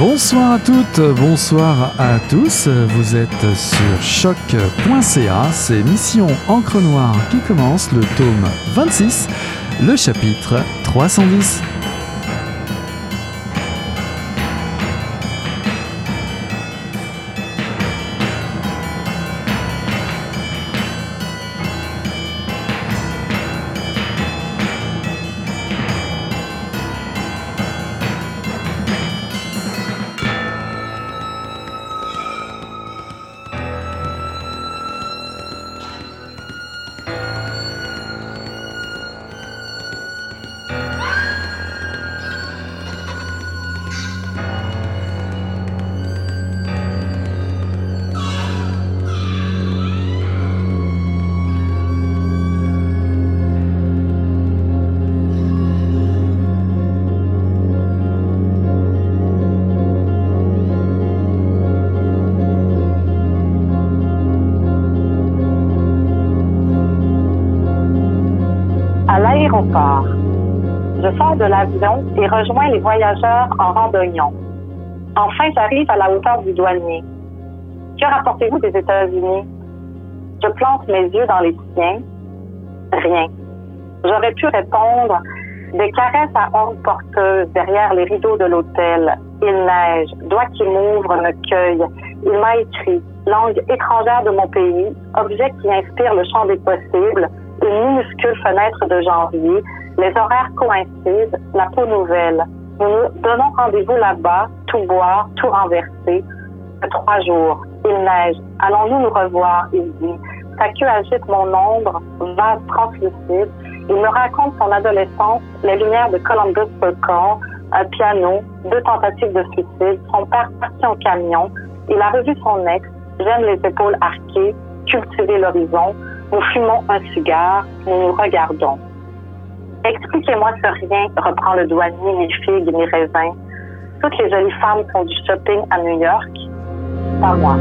Bonsoir à toutes, bonsoir à tous. Vous êtes sur choc.ca. C'est Mission Encre Noire qui commence le tome 26, le chapitre 310. Les voyageurs en randonnion. Enfin, j'arrive à la hauteur du douanier. Que rapportez-vous des États-Unis? Je plante mes yeux dans les siens. Rien. J'aurais pu répondre des caresses à ordre porteuse derrière les rideaux de l'hôtel. Il neige, doigt qui m'ouvre me cueille. Il m'a écrit, langue étrangère de mon pays, objet qui inspire le champ des possibles, une minuscule fenêtre de janvier, les horaires coïncident, la peau nouvelle. Nous donnons rendez-vous là-bas, tout boire, tout renverser. Trois jours. Il neige. Allons-nous nous revoir, il dit. Sa queue agite mon ombre, vase translucide. Il me raconte son adolescence, les lumières de Columbus Circle, un piano, deux tentatives de suicide, son père parti en camion. Il a revu son ex, j'aime les épaules arquées, cultiver l'horizon. Nous fumons un cigare, nous nous regardons. Expliquez-moi ce rien, reprend le douanier, mes figues, mes raisins. Toutes les jolies femmes font du shopping à New York. Pas moi.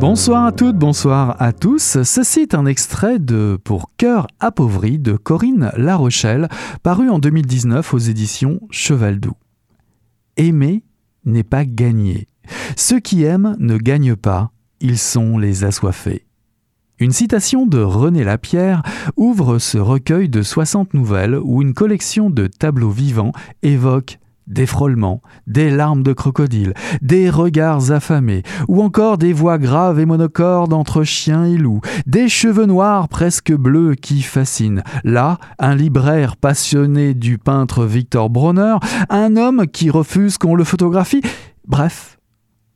Bonsoir à toutes, bonsoir à tous. Ceci est un extrait de Pour cœur appauvri de Corinne Larochelle, paru en 2019 aux éditions Cheval Doux. Aimer n'est pas gagner. Ceux qui aiment ne gagnent pas, ils sont les assoiffés. Une citation de René Lapierre ouvre ce recueil de 60 nouvelles où une collection de tableaux vivants évoque des frôlements, des larmes de crocodile, des regards affamés, ou encore des voix graves et monocordes entre chien et loup, des cheveux noirs presque bleus qui fascinent. Là, un libraire passionné du peintre Victor Bronner, un homme qui refuse qu'on le photographie. Bref,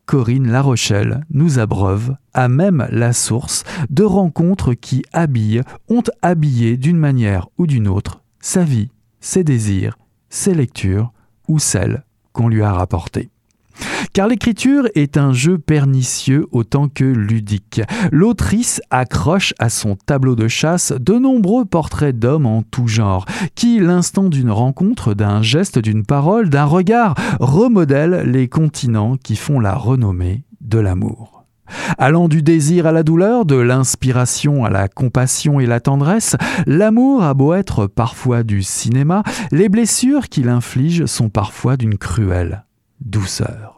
Corinne Larochelle nous abreuve, à même la source, de rencontres qui habillent, ont habillé d'une manière ou d'une autre sa vie, ses désirs, ses lectures ou celles qu'on lui a rapportées. Car l'écriture est un jeu pernicieux autant que ludique. L'autrice accroche à son tableau de chasse de nombreux portraits d'hommes en tout genre, qui, l'instant d'une rencontre, d'un geste, d'une parole, d'un regard, remodèlent les continents qui font la renommée de l'amour. Allant du désir à la douleur, de l'inspiration à la compassion et la tendresse, l'amour a beau être parfois du cinéma, les blessures qu'il inflige sont parfois d'une cruelle douceur.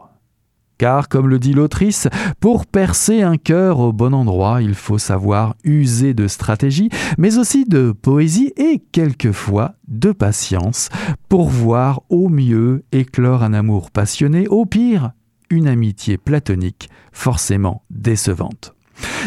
Car, comme le dit l'autrice, pour percer un cœur au bon endroit, il faut savoir user de stratégie, mais aussi de poésie et quelquefois de patience, pour voir au mieux éclore un amour passionné, au pire une amitié platonique forcément décevante.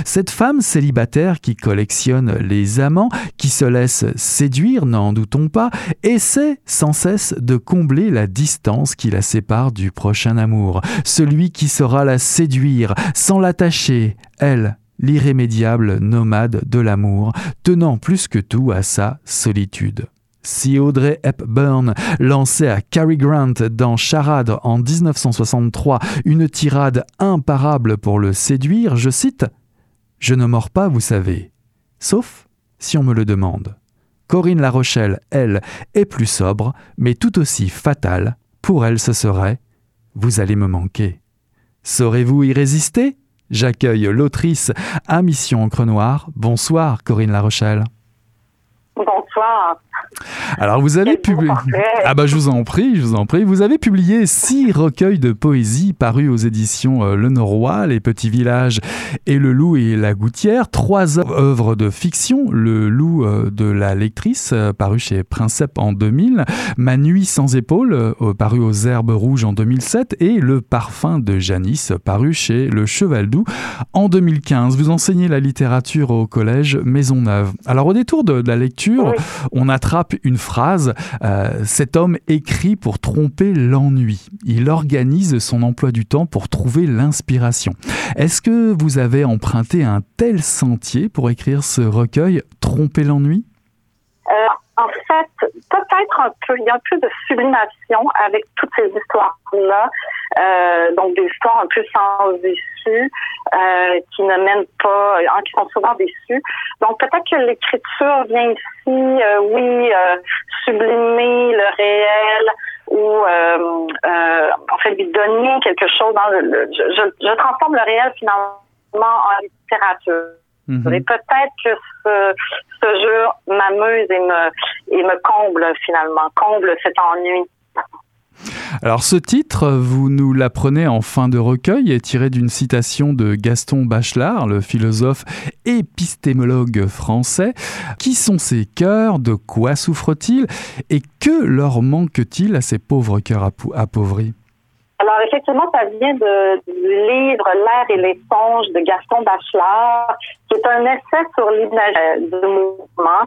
Cette femme célibataire qui collectionne les amants, qui se laisse séduire, n'en doutons pas, essaie sans cesse de combler la distance qui la sépare du prochain amour, celui qui saura la séduire sans l'attacher, elle, l'irrémédiable nomade de l'amour, tenant plus que tout à sa solitude. Si Audrey Hepburn lançait à Cary Grant dans Charade en 1963 une tirade imparable pour le séduire, je cite je ne mords pas, vous savez. Sauf si on me le demande. Corinne La Rochelle, elle, est plus sobre, mais tout aussi fatale. Pour elle, ce serait Vous allez me manquer. Saurez-vous y résister? J'accueille l'autrice à Mission Encre Noire. Bonsoir, Corinne La Rochelle. Bonsoir. Alors vous avez publié Ah bah je vous en prie, je vous en prie. Vous avez publié six recueils de poésie parus aux éditions euh, Le Norois, Les Petits Villages et Le Loup et la Gouttière, trois œuvres de fiction, Le Loup euh, de la lectrice euh, paru chez Princep en 2000, Ma nuit sans épaules paru aux Herbes Rouges en 2007 et Le Parfum de Janice paru chez Le Cheval Doux en 2015. Vous enseignez la littérature au collège Maisonneuve. Alors au détour de la lecture, on attrape une phrase, euh, cet homme écrit pour tromper l'ennui. Il organise son emploi du temps pour trouver l'inspiration. Est-ce que vous avez emprunté un tel sentier pour écrire ce recueil, Tromper l'ennui? Euh, en fait, peut-être un peu, il y a un peu de sublimation avec toutes ces histoires-là. Euh, donc des histoires un peu sans issue, euh, qui ne mènent pas, hein, qui sont souvent déçues. Donc peut-être que l'écriture vient ici, euh, oui, sublimer le réel ou en fait lui donner quelque chose. Dans le, je, je transforme le réel finalement en littérature. Mhm. Et peut-être que ce, ce jeu m'amuse et me, et me comble finalement, comble cet ennui. Alors ce titre, vous nous l'apprenez en fin de recueil, est tiré d'une citation de Gaston Bachelard, le philosophe épistémologue français. Qui sont ces cœurs? De quoi souffrent-ils? Et que leur manque-t-il à ces pauvres cœurs appauvris? Alors, effectivement, ça vient du livre L'air et les songes de Gaston Bachelard, qui est un essai sur l'image du mouvement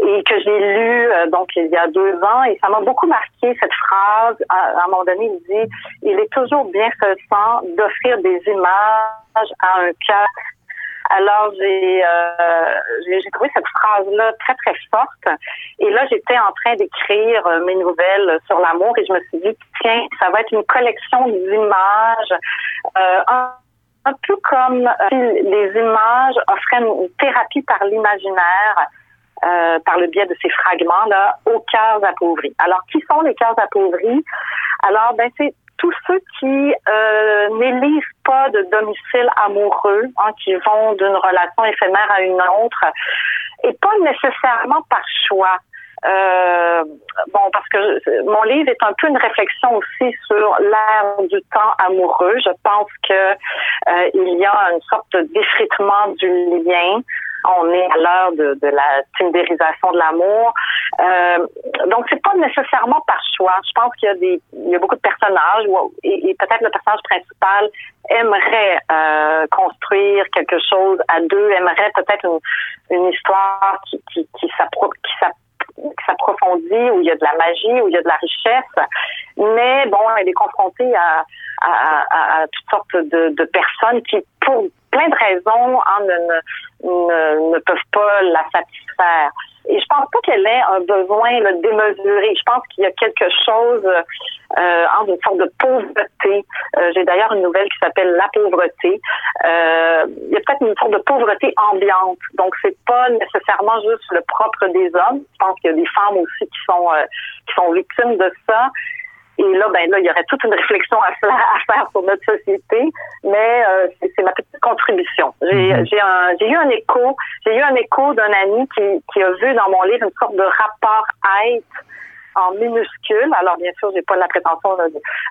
et que j'ai lu euh, donc il y a deux ans et ça m'a beaucoup marqué cette phrase. À, un moment donné, il dit il est toujours bien faisant d'offrir des images à un cœur alors, j'ai euh, trouvé cette phrase-là très, très forte. Et là, j'étais en train d'écrire euh, mes nouvelles sur l'amour et je me suis dit, tiens, ça va être une collection d'images. Euh, un, peu comme les images offraient une thérapie par l'imaginaire. Euh, par le biais de ces fragments-là aux cœurs appauvris. Alors, qui sont les cœurs appauvris? Alors, ben, c'est tous ceux qui euh, n'élisent pas de domicile amoureux, hein, qui vont d'une relation éphémère à une autre, et pas nécessairement par choix. Euh, bon, parce que mon livre est un peu une réflexion aussi sur l'ère du temps amoureux. Je pense que euh, il y a une sorte d'effritement du lien on est à l'heure de, la tindérisation de l'amour. Euh, donc, c'est pas nécessairement par choix. Je pense qu'il y a des, il y a beaucoup de personnages et, peut-être le personnage principal aimerait euh, construire quelque chose à deux, aimerait peut-être une, une, histoire qui, qui, qui s'approfondit, où il y a de la magie, où il y a de la richesse. Mais bon, elle est confrontée à, à, à, toutes sortes de, de, personnes qui, pour plein de raisons, hein, ne, ne, ne, peuvent pas la satisfaire. Et je pense pas qu'elle ait un besoin là, démesuré. Je pense qu'il y a quelque chose euh, en une sorte de pauvreté. Euh, J'ai d'ailleurs une nouvelle qui s'appelle La pauvreté. Euh, il y a peut-être une sorte de pauvreté ambiante. Donc c'est pas nécessairement juste le propre des hommes. Je pense qu'il y a des femmes aussi qui sont euh, qui sont victimes de ça. Et là, ben là, il y aurait toute une réflexion à faire, à faire sur notre société, mais euh, c'est ma petite contribution. J'ai mhm. j'ai eu un écho, j'ai eu un écho d'un ami qui, qui a vu dans mon livre une sorte de rapport être en minuscule. Alors bien sûr, j'ai pas la prétention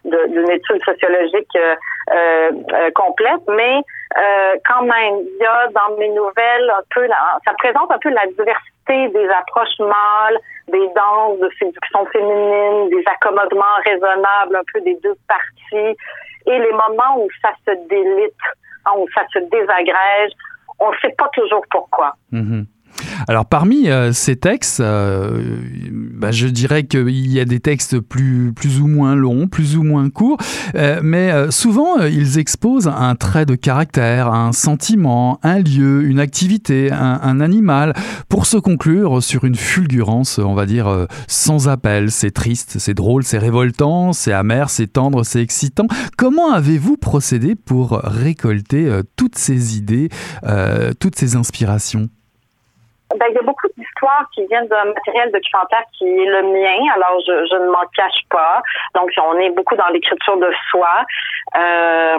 d'une étude sociologique euh, euh, complète, mais euh, quand même, il y a dans mes nouvelles un peu, ça présente un peu la diversité des approches mâles, des danses de séduction féminine, des accommodements raisonnables un peu des deux parties, et les moments où ça se délite, hein, où ça se désagrège, on ne sait pas toujours pourquoi. Mm-hmm. Alors parmi euh, ces textes, euh, bah, je dirais qu'il y a des textes plus, ou moins longs, plus ou moins courts, euh, mais souvent ils exposent un trait de caractère, un sentiment, un lieu, une activité, un animal, pour se conclure sur une fulgurance, on va dire, sans appel. C'est triste, c'est drôle, c'est révoltant, c'est amer, c'est tendre, c'est excitant. Comment avez-vous procédé pour récolter toutes ces idées, toutes ces inspirations? Ben, il y a beaucoup d'histoires qui viennent d'un matériel documentaire qui est le mien, alors je, je ne m'en cache pas. Donc, on est beaucoup dans l'écriture de soi. Euh,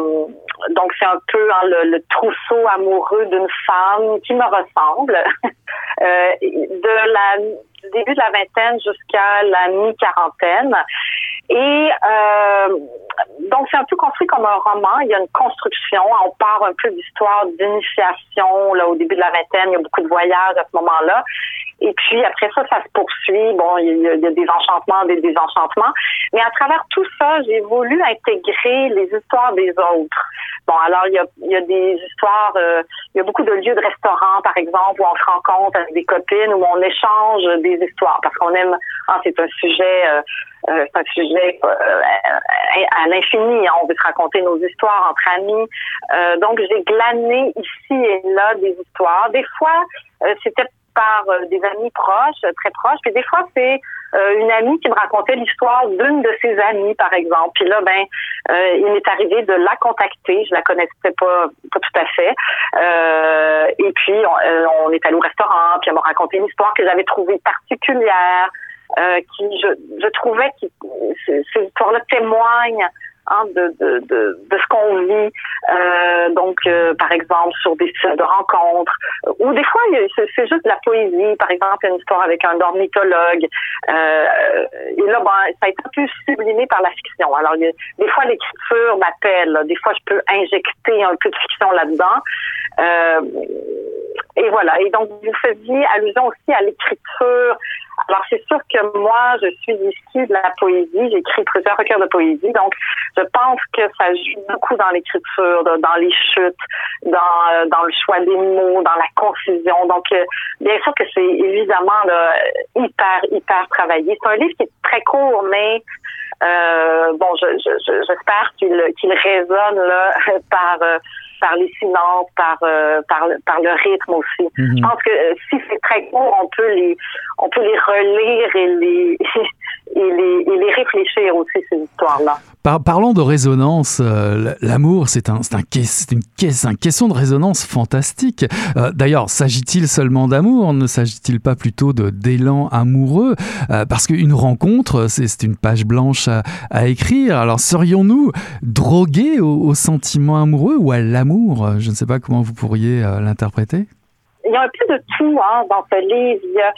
donc, c'est un peu hein, le, trousseau amoureux d'une femme qui me ressemble. de la du début de la vingtaine jusqu'à la mi-quarantaine. Et euh, donc, c'est un peu construit comme un roman. Il y a une construction. On part un peu d'histoire d'initiation. Là, au début de la vingtaine, il y a beaucoup de voyages à ce moment-là. Et puis après ça, ça se poursuit. Bon, il y, a, des enchantements, des désenchantements. Mais à travers tout ça, j'ai voulu intégrer les histoires des autres. Bon, alors il y a, il y a des histoires, euh, il y a beaucoup de lieux de restaurants, par exemple, où on se rencontre avec des copines, où on échange des histoires, parce qu'on aime. Ah, c'est un sujet. Euh, euh, c'est un sujet à l'infini. Hein. On veut se raconter nos histoires entre amis. donc, j'ai glané ici et là des histoires. Des fois, c'était par euh, des amis proches, très proches. Puis des fois, c'est euh, une amie qui me racontait l'histoire d'une de ses amies, par exemple. Puis là, ben, euh, il m'est arrivé de la contacter. Je la connaissais pas, pas tout à fait. et puis, on, est allé au restaurant, puis elle m'a raconté une histoire que j'avais trouvée particulière. qui je, je trouvais que ces histoires-là témoignent Hein, de, de, de, de, ce qu'on vit. Euh, donc, euh, par exemple, sur des sites de rencontres, ou des fois, c'est juste de la poésie. Par exemple, une histoire avec un ornithologue. Euh, et là, ben, ça a été un peu sublimé par la fiction. Alors, des fois, l'écriture m'appelle. Des fois, je peux injecter un peu de fiction là-dedans. Euh, et voilà. Et donc, vous faisiez allusion aussi à l'écriture. Alors, c'est sûr que moi, je suis issue de la poésie. J'écris plusieurs recueils de poésie. Donc, je pense que ça joue beaucoup dans l'écriture, dans les chutes, dans, euh, dans le choix des mots, dans la confusion. Donc, euh, bien sûr que c'est évidemment hyper, hyper travaillé. C'est un livre qui est très court, mais euh, bon, j'espère je, je, qu'il résonne là, par par les silences, par euh, par, par le rythme aussi. Mhm. Je pense que euh, si c'est très court, on peut les on peut les relire et les et les, et les réfléchir aussi ces histoires-là. Par, parlons de résonance. Euh, l'amour, c'est un, un, une, caisse, un question de résonance fantastique. D'ailleurs, s'agit-il seulement d'amour? Ne s'agit-il pas plutôt d'élan amoureux? Parce qu'une rencontre, c'est une page blanche à, à écrire. Alors, serions-nous drogués au, au sentiment amoureux ou à l'amour je ne sais pas comment vous pourriez euh, l'interpréter. Il y a un peu de tout hein, dans ce livre. Il y, a,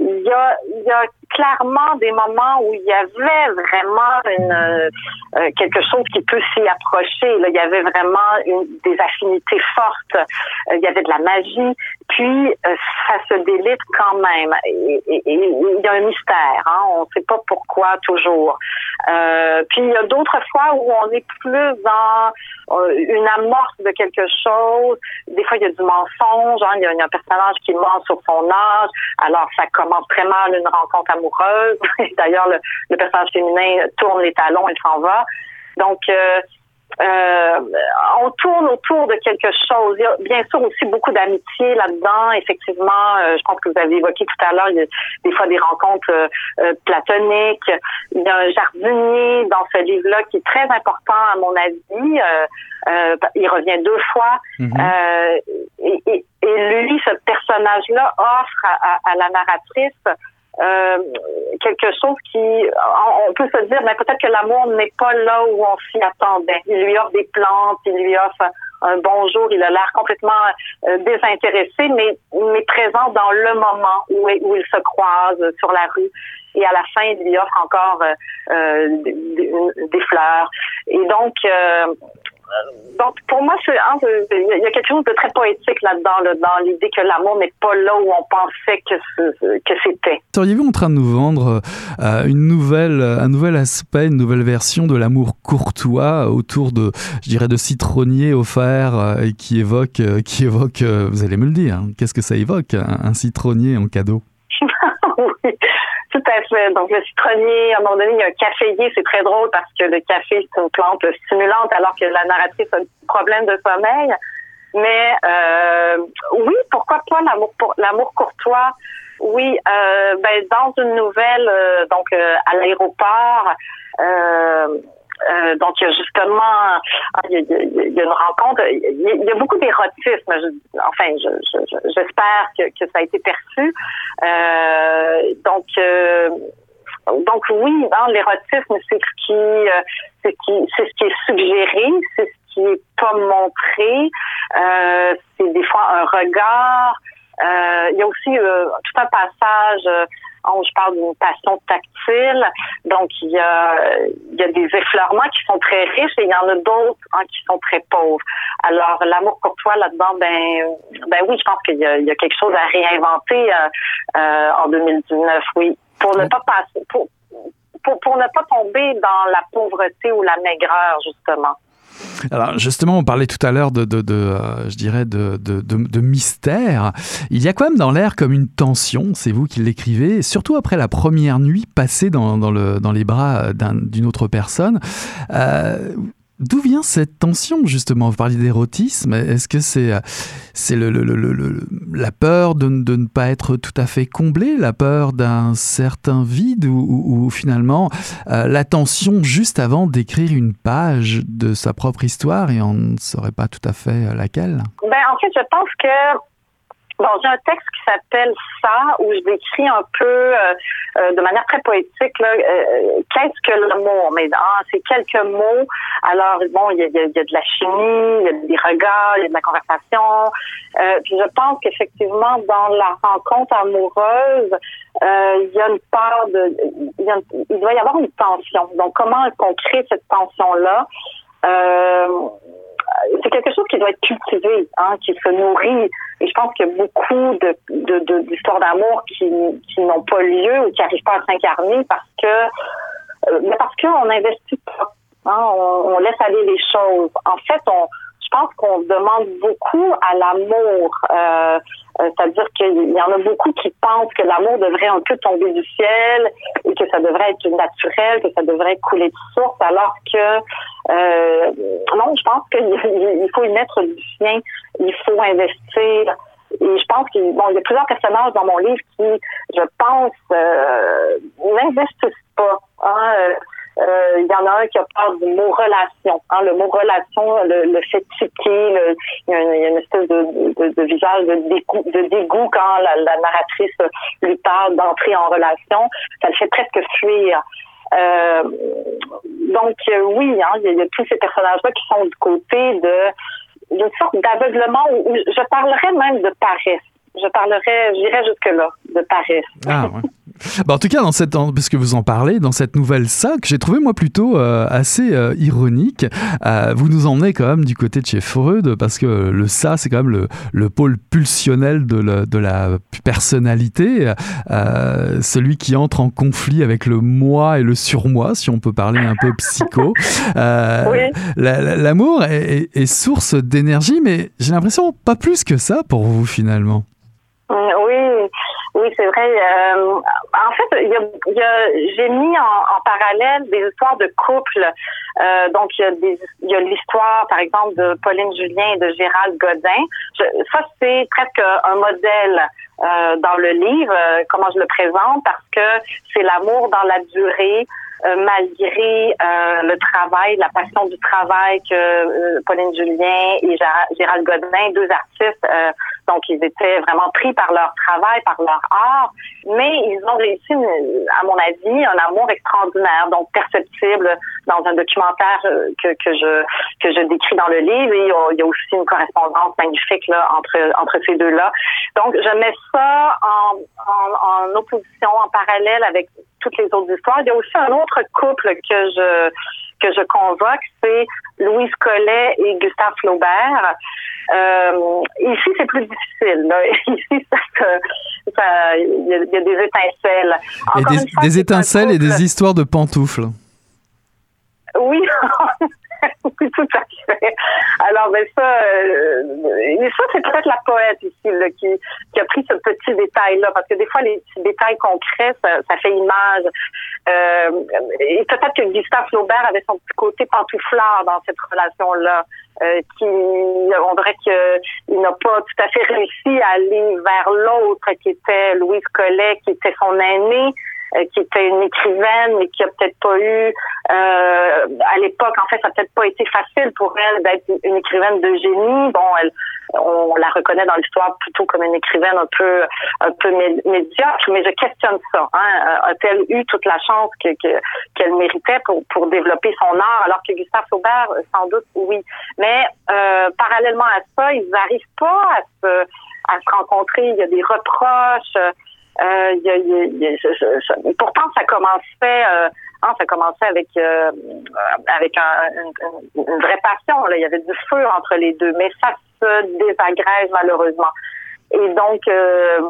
il, y a, il y a clairement des moments où il y avait vraiment euh, quelque chose qui peut s'y approcher. Là, il y avait vraiment des affinités fortes. Euh, il y avait de la magie. Puis, ça se délite quand même. Il y a un mystère. Hein, on ne sait pas pourquoi toujours. puis, il y a d'autres fois où on est plus dans euh, une amorce de quelque chose. Des fois, il y a du mensonge. Hein. Il, y a, un personnage qui ment sur son âge. Alors, ça commence très mal une rencontre amoureuse. D'ailleurs, le, le, personnage féminin tourne les talons et s'en va. Donc, euh, euh, on tourne autour de quelque chose. Il y a bien sûr aussi beaucoup d'amitié là-dedans. Effectivement, euh, je pense que vous avez évoqué tout à l'heure, il y a des fois des rencontres euh, platoniques. Il y a un jardinier dans ce livre-là qui est très important à mon avis. il revient deux fois. Mm-hmm. et, lui, ce personnage-là offre à la narratrice euh, quelque chose qui, on peut se dire, mais peut-être que l'amour n'est pas là où on s'y attendait. Il lui offre des plantes, il lui offre un bonjour, il a l'air complètement euh, désintéressé, mais, mais présent dans le moment où, où il se croise sur la rue. Et à la fin, il lui offre encore euh, des, des, fleurs. Et donc, donc, pour moi, hein, il y a quelque chose de très poétique là-dedans, dans l'idée que l'amour n'est pas là où on pensait que, que c'était. Seriez-vous en train de nous vendre euh, une nouvelle, un nouvel aspect, une nouvelle version de l'amour courtois autour de, je dirais, de citronniers offerts euh, et qui évoque, euh, qui évoque, vous allez me le dire, hein, qu'est-ce que ça évoque, un, citronnier en cadeau? oui. Donc, le citronnier, à un moment donné, il y a un caféier. C'est très drôle parce que le café, c'est une plante stimulante alors que la narratrice a un problème de sommeil. Mais euh, oui, pourquoi pas l'amour l'amour courtois? Oui, euh, ben, dans une nouvelle, euh, donc euh, à l'aéroport, donc, y justement, il y a, une rencontre, il y a, beaucoup d'érotisme. Enfin, j'espère que, que, ça a été perçu. Euh, donc, euh, donc oui, hein, l'érotisme, c'est ce qui, euh, c'est ce qui est suggéré, c'est ce qui est pas montré. c'est des fois un regard. il y a aussi tout un passage je parle d'une passion tactile. Donc, il y a, il y a des effleurements qui sont très riches et il y en a d'autres hein, qui sont très pauvres. Alors, l'amour pour toi là-dedans, ben, ben oui, je pense qu'il y a, il y a quelque chose à réinventer euh, euh, en 2019, oui. Pour ne pas passer, pour, pour, pour ne pas tomber dans la pauvreté ou la maigreur, justement. Alors justement, on parlait tout à l'heure de, euh, je dirais, de, mystère. Il y a quand même dans l'air comme une tension, c'est vous qui l'écrivez, surtout après la première nuit passée dans, dans, le, dans les bras d'une autre personne? Euh, D'où vient cette tension justement? Vous parliez d'érotisme. Est-ce que c'est c'est le, la peur de, ne pas être tout à fait comblé, la peur d'un certain vide ou, finalement euh, la tension juste avant d'écrire une page de sa propre histoire et on ne saurait pas tout à fait laquelle? Ben, En fait, je pense que Bon, j'ai un texte qui s'appelle Ça, où je décris un peu, euh, euh, de manière très poétique, euh, qu'est-ce que l'amour? Mais ah, c'est quelques mots. Alors, bon, il y a, y a, de la chimie, il y a des regards, il y a de la conversation. puis je pense qu'effectivement, dans la rencontre amoureuse, il y a une part de, y a, il doit y avoir une tension. Donc, comment qu'on crée cette tension-là? C'est quelque chose qui doit être cultivé, hein, qui se nourrit. Et je pense qu'il y a beaucoup de, d'histoires d'amour qui, qui n'ont pas lieu ou qui n'arrivent pas à s'incarner parce que euh, parce qu'on n'investit pas. Hein, on, on, laisse aller les choses. En fait, on, je pense qu'on demande beaucoup à l'amour. Euh, euh, c'est-à-dire qu'il y en a beaucoup qui pensent que l'amour devrait un peu tomber du ciel et que ça devrait être naturel, que ça devrait couler de source, alors que euh, non, je pense qu'il faut y mettre du sien, il faut investir. Et je pense qu'il bon, y a plusieurs personnages dans mon livre qui, je pense, euh, n'investissent pas. Hein, euh, il y en a un qui a peur du mot relation. Hein, le mot relation le, le fait tiquer. il, y a une, espèce de, de, visage de dégoût, de dégoût quand la, narratrice lui parle d'entrer en relation. Ça le fait presque fuir. Euh, donc euh, oui, hein, il y, a tous ces personnages-là qui sont du côté de d'une sorte d'aveuglement où, je parlerais même de paresse. Je parlerais, j'irais jusque-là, de paresse. Ah. Bah, en tout cas, dans cette, parce que vous en parlez, dans cette nouvelle sac, j'ai trouvé moi plutôt euh, assez euh, ironique. Euh, vous nous emmenez quand même du côté de chez Freud, parce que le ça, c'est quand même le, le, pôle pulsionnel de la, de la personnalité, celui qui entre en conflit avec le moi et le surmoi, si on peut parler un peu psycho. L'amour est, est source d'énergie, mais j'ai l'impression pas plus que ça pour vous finalement. Oui, oui, c'est vrai. Euh, en fait, y a, j'ai mis en, parallèle des histoires de couple. Euh, donc, il y a l'histoire, par exemple, de Pauline Julien et de Gérald Godin. Ça, c'est presque un modèle euh, dans le livre, comment je le présente, parce que c'est l'amour dans la durée, malgré le travail, la passion du travail que Pauline Julien et Gérald Godin, deux artistes, donc ils étaient vraiment pris par leur travail, par leur art, mais ils ont réussi, à mon avis, un amour extraordinaire, donc perceptible dans un documentaire que, que je que je décris dans le livre. Et il y a aussi une correspondance magnifique là entre entre ces deux-là. Donc je mets ça en, en opposition, en parallèle avec toutes les autres histoires. Il y a aussi un autre couple que je que je convoque, c'est Louise Collet et Gustave Flaubert. Euh, ici, c'est plus difficile. Ici, ça, il y, a des étincelles. et des, des étincelles et des histoires de pantoufles. Oui, tout à fait. Alors, ben ça, euh, ça c'est peut-être la poète ici là, qui, a pris ce petit détail-là, parce que des fois, les petits détails concrets, ça, ça fait image. Euh, et peut-être que Gustave Flaubert avait son petit côté pantouflard dans cette relation-là, euh, qui, on dirait qu'il n'a pas tout à fait réussi à aller vers l'autre, qui était Louise Collet, qui était son aînée. Euh, qui était une écrivaine, mais qui a peut-être pas eu, euh, à l'époque, en fait, ça n'a peut-être pas été facile pour elle d'être une écrivaine de génie. Bon, elle, on la reconnaît dans l'histoire plutôt comme une écrivaine un peu, un peu médiocre, mais je questionne ça. Hein. A-t-elle eu toute la chance que, qu'elle méritait pour, pour développer son art, alors que Gustave Flaubert, sans doute, oui. Mais euh, parallèlement à ça, ils n'arrivent pas à se à se rencontrer. Il y a des reproches. Euh, a, pourtant, ça commençait, hein, ça commençait avec euh, avec un, une, une, vraie passion. Là. Il y avait du feu entre les deux, mais ça se désagrège malheureusement. Et donc, euh,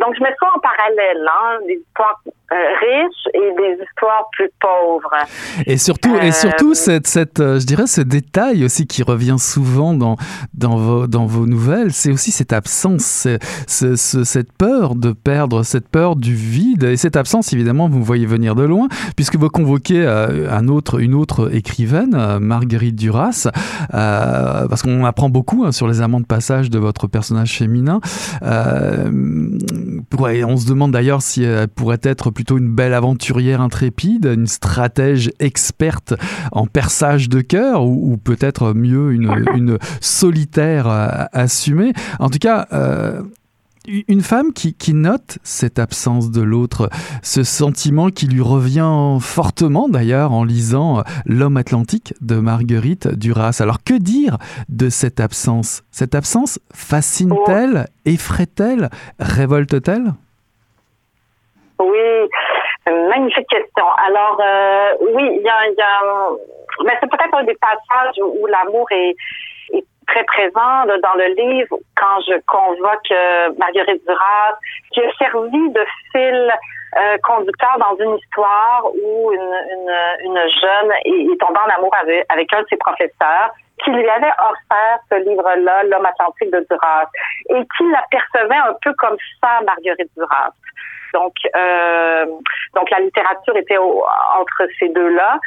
donc je mets ça en parallèle, hein, des histoires euh, riches et des histoires plus pauvres. Et surtout, et surtout cette, cette, je dirais, ce détail aussi qui revient souvent dans dans vos dans vos nouvelles, c'est aussi cette absence, ce, ce, cette peur de perdre, cette peur du vide et cette absence, évidemment, vous voyez venir de loin, puisque vous convoquez un autre, une autre écrivaine, Marguerite Duras, euh, parce qu'on apprend beaucoup hein, sur les amants de passage de votre personnage féminin. Euh, on se demande d'ailleurs si elle pourrait être plutôt une belle aventurière intrépide, une stratège experte en perçage de cœur, ou, peut-être mieux une, solitaire assumée. En tout cas, euh, une femme qui, note cette absence de l'autre, ce sentiment qui lui revient fortement d'ailleurs en lisant euh, L'homme atlantique de Marguerite Duras. Alors que dire de cette absence? Cette absence fascine-t-elle, effraie-t-elle, révolte-t-elle? Oui, magnifique question. Alors euh, oui, il y a, mais c'est peut-être un des passages où l'amour est très présent dans le livre quand je convoque euh, Marguerite Duras, qui a servi de fil euh, conducteur dans une histoire où une, une, une jeune est, tombée en amour avec, avec un de ses professeurs qui lui avait offert ce livre-là, L'homme atlantique de Duras, et qui l'apercevait un peu comme ça, Marguerite Duras. Donc, euh, donc la littérature était entre ces deux-là.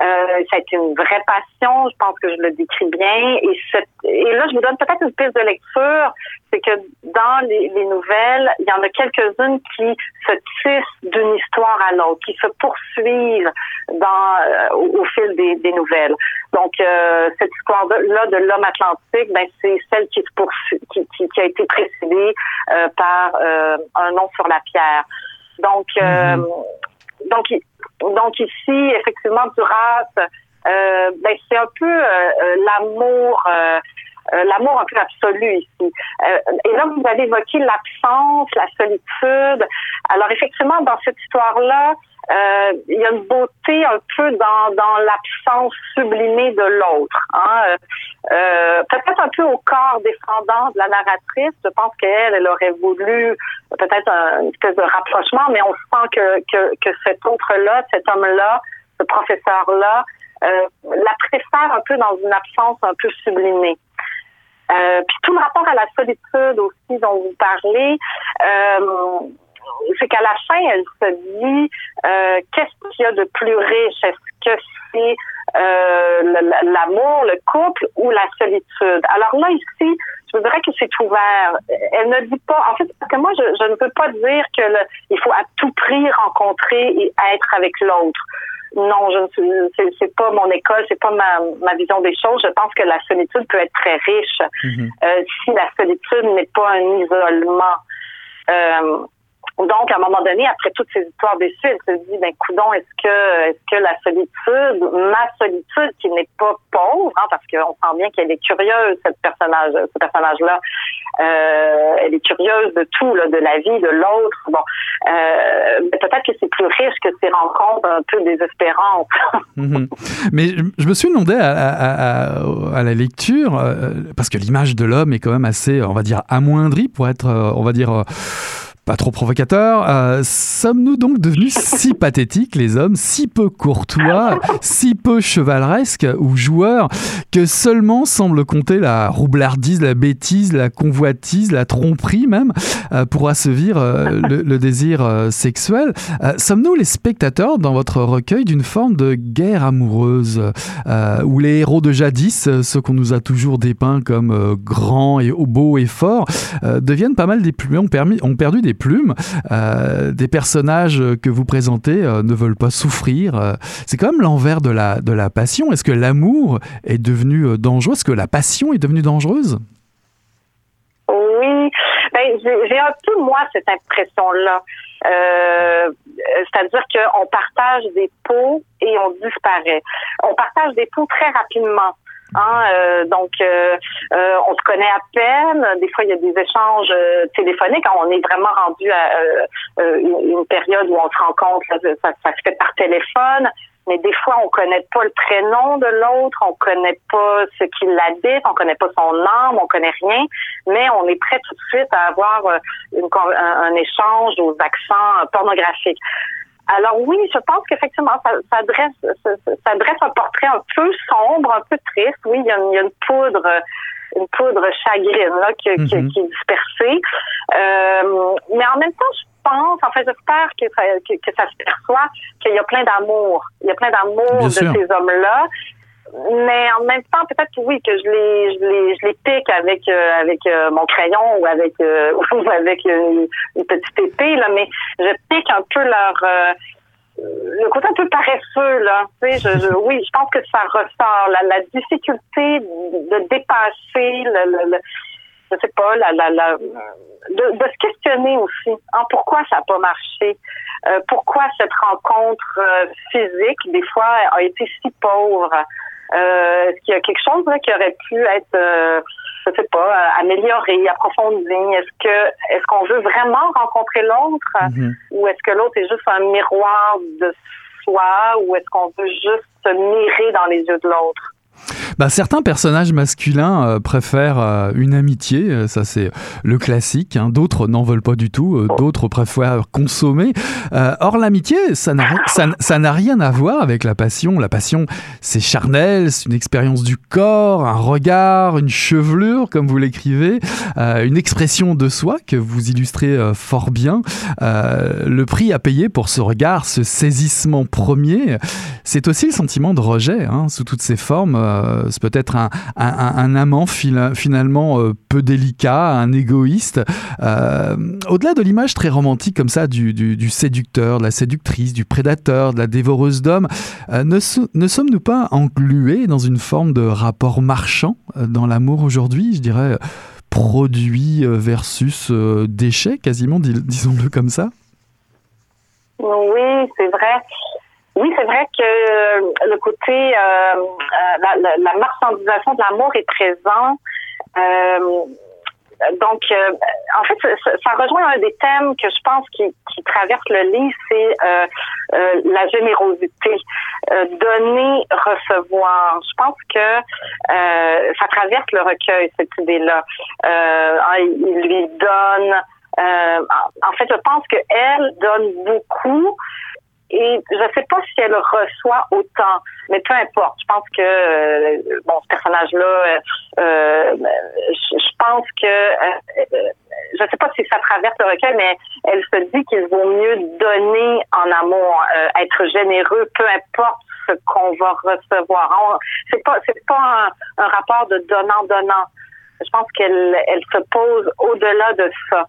Euh, ça a été une vraie passion. Je pense que je le décris bien. Et, et là, je vous donne peut-être une piste de lecture. C'est que dans les, les, nouvelles, il y en a quelques-unes qui se tissent d'une histoire à l'autre, qui se poursuivent dans, euh, au, fil des, des, nouvelles. Donc, euh, cette histoire-là de l'homme atlantique, ben, c'est celle qui, se poursuit, qui, qui, qui a été précédée euh, par un nom sur la pierre. Donc, mm-hmm. donc, donc ici, effectivement, Duras, euh, ben, c'est un peu euh, euh, l'amour. Euh, l'amour un peu absolu ici. et là, vous avez évoqué l'absence, la solitude. Alors, effectivement, dans cette histoire-là, euh, il y a une beauté un peu dans, dans l'absence sublimée de l'autre. Hein. Euh, peut-être un peu au corps défendant de la narratrice. Je pense qu'elle, elle aurait voulu peut-être une espèce de rapprochement, mais on sent que, que, que cet autre-là, cet homme-là, ce professeur-là, euh, la préfère un peu dans une absence un peu sublimée. Euh, puis tout le rapport à la solitude aussi dont vous parlez, euh, c'est qu'à la fin, elle se dit euh, qu'est-ce qu'il y a de plus riche? Est-ce que c'est euh, l'amour, le couple ou la solitude? Alors là, ici, je dirais que c'est ouvert. Elle ne dit pas, en fait, parce que moi, je, je ne peux pas dire que il faut à tout prix rencontrer et être avec l'autre. Non, je ne c'est pas mon école, c'est pas ma, ma vision des choses. Je pense que la solitude peut être très riche mm-hmm. euh, si la solitude n'est pas un isolement. Euh, donc, à un moment donné, après toutes ces histoires déçues, elle se dit, ben, coudon, est-ce que, est-ce que la solitude, ma solitude, qui n'est pas pauvre, hein, parce qu'on sent bien qu'elle est curieuse, cette personnage, ce personnage-là, euh, elle est curieuse de tout, de la vie, de l'autre. Bon, euh, peut-être que c'est plus riche que ces rencontres un peu désespérantes. Mhm. Mais je me suis demandé à, la lecture, euh, parce que l'image de l'homme est quand même assez, on va dire, amoindrie pour être, on va dire, pas trop provocateur, euh, sommes-nous donc devenus si pathétiques, les hommes, si peu courtois, si peu chevaleresques ou joueurs, que seulement semble compter la roublardise, la bêtise, la convoitise, la tromperie même, euh, pour assouvir euh, le, désir sexuel? Sommes-nous les spectateurs dans votre recueil d'une forme de guerre amoureuse, où les héros de jadis, ceux qu'on nous a toujours dépeints comme grands et beaux et forts, deviennent pas mal déplumés, ont, ont perdu des plumes. Euh, des personnages que vous présentez euh, ne veulent pas souffrir. Euh, c'est quand même l'envers de la, de la passion. Est-ce que l'amour est devenu dangereux? Est-ce que la passion est devenue dangereuse? Oui, ben, j'ai un peu moi cette impression-là. C'est-à-dire qu'on partage des pots et on disparaît. On partage des pots très rapidement. Hein, euh, donc, euh, euh, on se connaît à peine. Des fois, il y a des échanges téléphoniques. On est vraiment rendu à une, période où on se rencontre. Ça, ça, se fait par téléphone. Mais des fois, on connaît pas le prénom de l'autre, on connaît pas ce qui l'habite, on connaît pas son âme, on connaît rien. Mais on est prêt tout de suite à avoir une, un, un échange aux accents pornographiques. Alors oui, je pense qu'effectivement, ça, ça, dresse, ça, dresse un portrait un peu sombre, un peu triste. Oui, il y a, il y a une poudre une poudre chagrine là, qui, qui, mhm. qui est dispersée. Euh, mais en même temps, je pense, en fait, j'espère que ça, que, que ça se perçoit qu'il y a plein d'amour. Il y a plein d'amour de ces hommes-là mais en même temps, peut-être que oui, que je les, je les, je les pique avec euh, avec euh, mon crayon ou avec euh, ou avec une, petite épée là, mais je pique un peu leur le côté un peu paresseux là. Tu sais, je, oui, je pense que ça ressort la, la difficulté de dépasser le, le, je sais pas, la, la, la de, de, se questionner aussi. Hein, pourquoi ça n'a pas marché? pourquoi cette rencontre physique, des fois, a été si pauvre? Euh, est-ce qu'il y a quelque chose là, qui aurait pu être, euh, je sais pas, euh, amélioré, approfondi? Est-ce que est-ce qu'on veut vraiment rencontrer l'autre? Mm-hmm. ou est-ce que l'autre est juste un miroir de soi? Ou est-ce qu'on veut juste se mirer dans les yeux de l'autre? Bah, certains personnages masculins euh, préfèrent euh, une amitié, euh, ça c'est le classique. Hein. D'autres n'en veulent pas du tout, d'autres préfèrent consommer. or l'amitié, ça n'a ça, n'a rien à voir avec la passion. La passion, c'est charnel, c'est une expérience du corps, un regard, une chevelure, comme vous l'écrivez, une expression de soi que vous illustrez fort bien. le prix à payer pour ce regard, ce saisissement premier, c'est aussi le sentiment de rejet, hein, sous toutes ses formes c'est peut-être un, amant finalement euh, peu délicat, un égoïste. Euh, au-delà de l'image très romantique comme ça du, séducteur, de la séductrice, du prédateur, de la dévoreuse d'hommes, ne, sommes-nous pas englués dans une forme de rapport marchand dans l'amour aujourd'hui, je dirais produit versus déchet, quasiment, disons-le comme ça? Oui, c'est vrai. Oui, c'est vrai que euh, le côté euh, euh, la, la, marchandisation de l'amour est présent. donc, en fait, ça, rejoint un des thèmes que je pense qui, qui traverse le livre, c'est la générosité, donner, recevoir. Je pense que ça traverse le recueil cette idée-là. il lui donne. en fait, je pense qu'elle donne beaucoup, et je sais pas si elle reçoit autant, mais peu importe. Je pense que euh, bon, ce personnage-là, euh, euh je, pense que euh, je sais pas si ça traverse le recueil, mais elle se dit qu'il vaut mieux donner en amour, être généreux, peu importe ce qu'on va recevoir. C'est pas c'est pas un, un rapport de donnant donnant. Je pense qu'elle elle se pose au-delà de ça.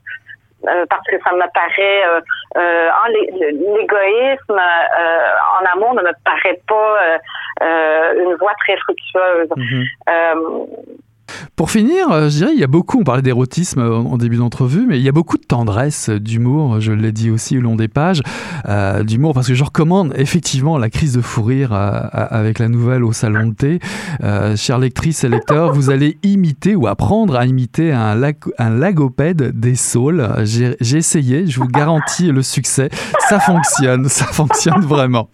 Euh, parce que ça me paraît euh, euh l'égoïsme euh, en amour ne me paraît pas une voie très fructueuse. Mm-hmm. Pour finir, euh, je dirais, il y a beaucoup, on parlait d'érotisme en début d'entrevue, mais il y a beaucoup de tendresse, d'humour, je l'ai dit aussi au long des pages, euh, d'humour, parce que je recommande effectivement la crise de fou rire euh, avec la nouvelle au salon de thé. Euh, chères lectrices et lecteurs, vous allez imiter ou apprendre à imiter un, un lagopède des saules. J'ai essayé, je vous garantis le succès. Ça fonctionne, ça fonctionne vraiment.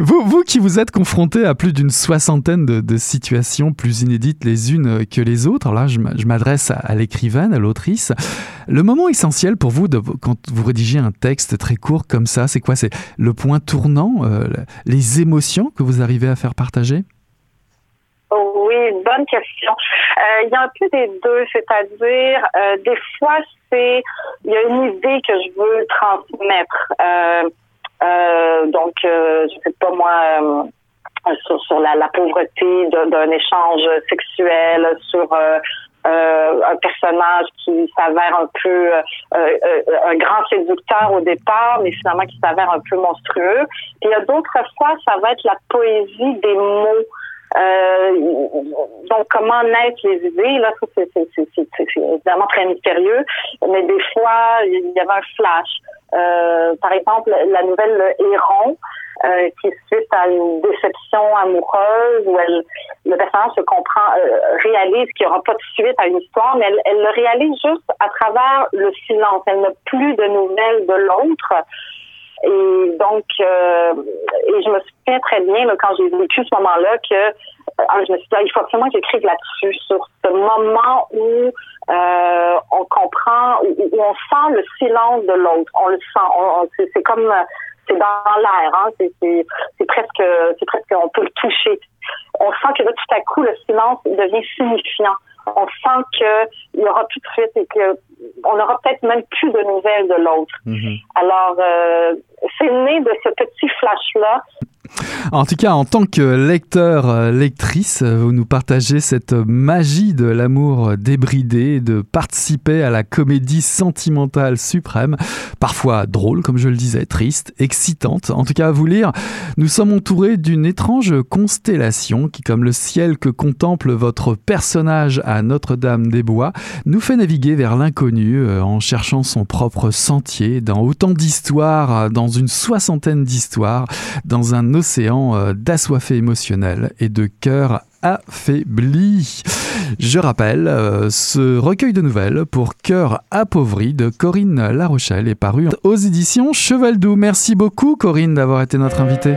Vous, vous qui vous êtes confronté à plus d'une soixantaine de, situations plus inédites, dites les unes que les autres. là, je m'adresse à l'écrivaine, à l'autrice. Le moment essentiel pour vous, quand vous rédigez un texte très court comme ça, c'est quoi? C'est le point tournant, euh, les émotions que vous arrivez à faire partager? Oui, bonne question. Euh, il y a un peu des deux, c'est-à-dire, euh, des fois, c'est il y a une idée que je veux transmettre. donc, je sais pas moi sur, sur la, la pauvreté d'un échange sexuel, sur euh, euh, un personnage qui s'avère un peu euh, euh, un grand séducteur au départ, mais finalement qui s'avère un peu monstrueux. Puis il y a d'autres fois, ça va être la poésie des mots. donc, comment naître les idées, là, c'est évidemment très mystérieux, mais des fois, il y avait un flash. par exemple, la nouvelle Héron, euh, qui est suite à une déception amoureuse où elle, le personnage se comprend, euh, réalise qu'il n'y aura pas de suite à une histoire, mais elle, le réalise juste à travers le silence. Elle n'a plus de nouvelles de l'autre. Et donc, euh, et je me souviens très bien là, quand j'ai vécu ce moment-là que euh, je me suis dit, ah, il faut absolument que j'écrive là-dessus, sur ce moment où euh, on comprend, où, où, on sent le silence de l'autre. On le sent. c'est comme c'est dans l'air, hein, c'est presque, c'est presque, on peut le toucher. On sent que là, tout à coup, le silence devient signifiant. On sent qu'il y aura plus de suite et que on aura peut-être même plus de nouvelles de l'autre. Mm-hmm. Alors, euh, c'est né de ce petit flash-là en tout cas, en tant que lecteur, euh, lectrice, euh, vous nous partagez cette magie de l'amour débridé, de participer à la comédie sentimentale suprême, parfois drôle, comme je le disais, triste, excitante. En tout cas, à vous lire, nous sommes entourés d'une étrange constellation qui, comme le ciel que contemple votre personnage à Notre-Dame-des-Bois, nous fait naviguer vers l'inconnu euh, en cherchant son propre sentier dans autant d'histoires, dans une soixantaine d'histoires, dans un océan euh, d'assoiffé émotionnel et de cœur affaibli. Je rappelle, euh, ce recueil de nouvelles pour cœur appauvri de Corinne Larochelle est paru aux éditions Cheval Doux. Merci beaucoup Corinne d'avoir été notre invitée.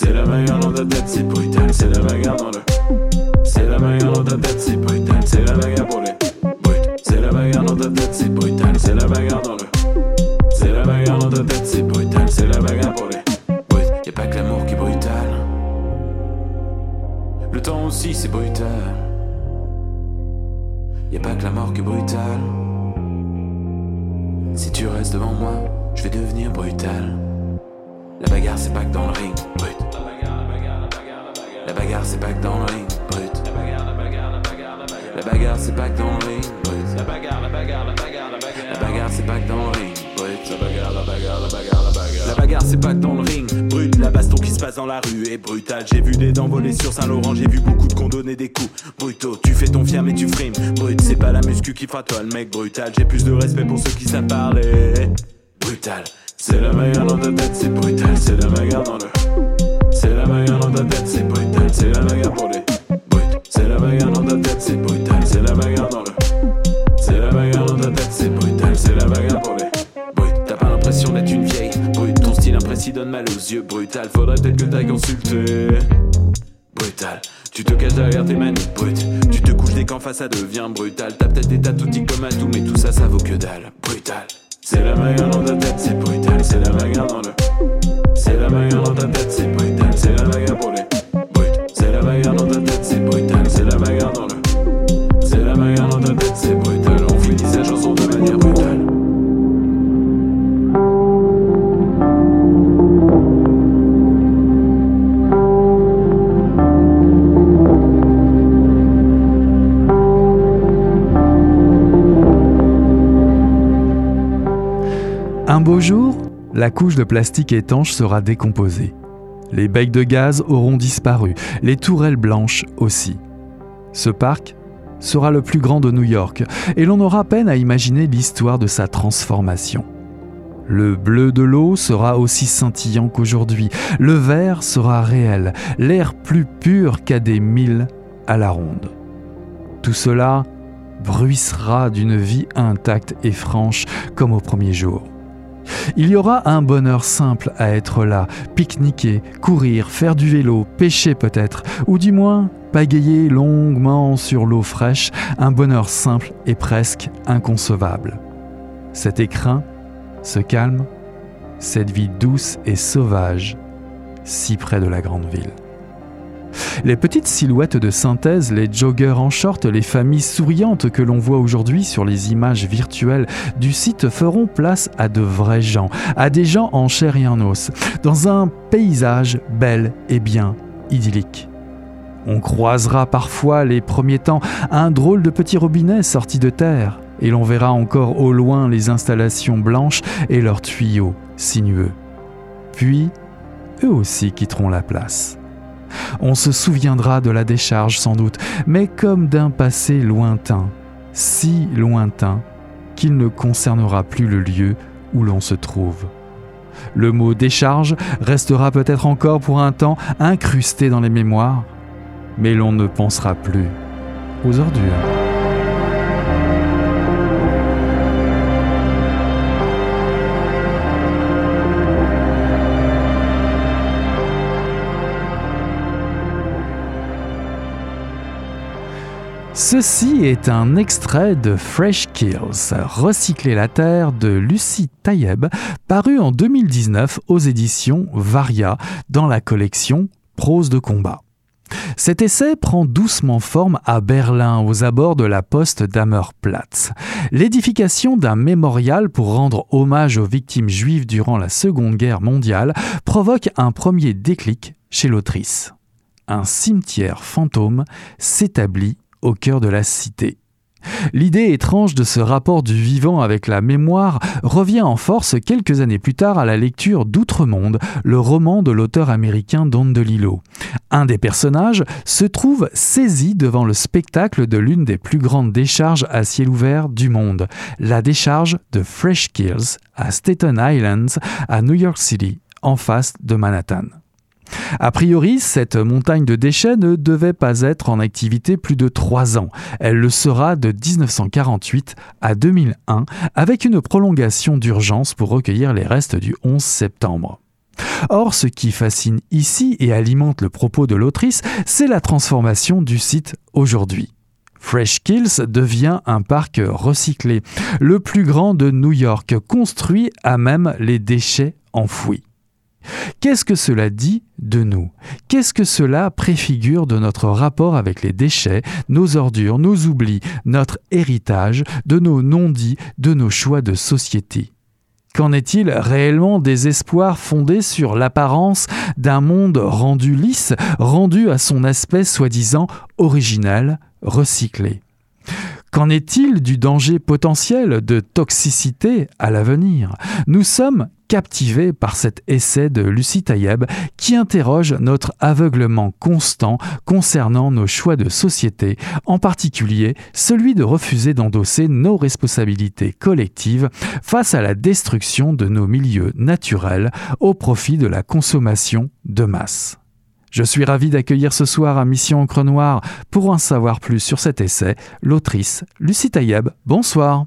C'est la bagarre dans ta tête, c'est brutal. C'est la bagarre dans le. C'est la bagarre dans ta tête, c'est brutal. C'est la bagarre pour les. Brut. Y'a pas que l'amour qui est brutal. Le temps aussi, c'est brutal. Y'a pas que la mort qui est brutale. Si tu restes devant moi, je vais devenir brutal. La bagarre, c'est pas que dans le ring, brut. La bagarre, c'est pas que dans le ring, brut. La bagarre, c'est pas que dans le ring, brut. La bagarre, la bagarre, la bagarre, la bagarre. La bagarre, c'est pas que dans le ring, brut. La bagarre, la bagarre, la bagarre, la bagarre. La bagarre, c'est pas que dans le ring, brut. La baston qui se passe dans la rue est brutale. J'ai vu des dents voler sur Saint-Laurent, j'ai vu beaucoup de condonner des coups brutaux. Tu fais ton fier, mais tu frimes, brut. C'est pas la muscu qui fera toi le mec brutal. J'ai plus de respect pour ceux qui savent parler. Brutal. C'est la bagarre dans ta tête, c'est brutal. C'est la bagarre dans le. C'est la bagarre dans ta tête, c'est brutal. C'est la bagarre pour les. Brut. C'est la bagarre dans ta tête, c'est brutal. C'est la bagarre dans le. C'est la bagarre dans ta tête, c'est brutal. C'est la bagarre pour les. Brut. T'as pas l'impression d'être une vieille. Brut. Ton style imprécis donne mal aux yeux. Brutal. Faudrait peut-être que t'ailles consulter. Brutal. Tu te caches derrière tes manies brut. Tu te couches dès qu'en face ça devient brutal. T'as peut-être des tatoutis comme à tout, mais tout ça, ça vaut que dalle. Brutal. C'est la bagarre dans ta tête, c'est brutal. selle väge on ole, selle väge on otan tetsi, ma ei tea, selle väge pole la couche de plastique étanche sera décomposée. Les becs de gaz auront disparu, les tourelles blanches aussi. Ce parc sera le plus grand de New York et l'on aura peine à imaginer l'histoire de sa transformation. Le bleu de l'eau sera aussi scintillant qu'aujourd'hui, le vert sera réel, l'air plus pur qu'à des milles à la ronde. Tout cela bruissera d'une vie intacte et franche comme au premier jour. Il y aura un bonheur simple à être là, pique-niquer, courir, faire du vélo, pêcher peut-être, ou du moins pagayer longuement sur l'eau fraîche, un bonheur simple et presque inconcevable. Cet écrin ce calme, cette vie douce et sauvage, si près de la grande ville. Les petites silhouettes de synthèse, les joggers en short, les familles souriantes que l'on voit aujourd'hui sur les images virtuelles du site feront place à de vrais gens, à des gens en chair et en os, dans un paysage bel et bien idyllique. On croisera parfois les premiers temps un drôle de petit robinet sorti de terre, et l'on verra encore au loin les installations blanches et leurs tuyaux sinueux. Puis, eux aussi quitteront la place. On se souviendra de la décharge sans doute, mais comme d'un passé lointain, si lointain qu'il ne concernera plus le lieu où l'on se trouve. Le mot décharge restera peut-être encore pour un temps incrusté dans les mémoires, mais l'on ne pensera plus aux ordures. Ceci est un extrait de Fresh Kills, Recycler la Terre de Lucie Tayeb, paru en 2019 aux éditions Varia dans la collection Prose de combat. Cet essai prend doucement forme à Berlin, aux abords de la poste d'Ammerplatz. L'édification d'un mémorial pour rendre hommage aux victimes juives durant la Seconde Guerre mondiale provoque un premier déclic chez l'autrice. Un cimetière fantôme s'établit au cœur de la cité. L'idée étrange de ce rapport du vivant avec la mémoire revient en force quelques années plus tard à la lecture d'Outre-Monde, le roman de l'auteur américain Don DeLillo. Un des personnages se trouve saisi devant le spectacle de l'une des plus grandes décharges à ciel ouvert du monde, la décharge de Fresh Kills à Staten Island, à New York City, en face de Manhattan. A priori, cette montagne de déchets ne devait pas être en activité plus de trois ans. Elle le sera de 1948 à 2001, avec une prolongation d'urgence pour recueillir les restes du 11 septembre. Or, ce qui fascine ici et alimente le propos de l'autrice, c'est la transformation du site aujourd'hui. Fresh Kills devient un parc recyclé, le plus grand de New York, construit à même les déchets enfouis. Qu'est-ce que cela dit de nous? Qu'est-ce que cela préfigure de notre rapport avec les déchets, nos ordures, nos oublis, notre héritage, de nos non-dits, de nos choix de société? Qu'en est-il réellement des espoirs fondés sur l'apparence d'un monde rendu lisse, rendu à son aspect soi-disant original, recyclé? Qu'en est-il du danger potentiel de toxicité à l'avenir? Nous sommes captivés par cet essai de Lucie Tayeb qui interroge notre aveuglement constant concernant nos choix de société, en particulier celui de refuser d'endosser nos responsabilités collectives face à la destruction de nos milieux naturels au profit de la consommation de masse. Je suis ravi d'accueillir ce soir à Mission Encre Noire pour en savoir plus sur cet essai l'autrice Lucie Tayeb. Bonsoir.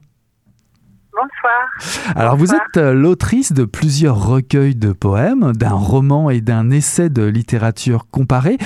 Bonsoir. Alors vous êtes euh, l'autrice de plusieurs recueils de poèmes, d'un roman et d'un essai de littérature comparée,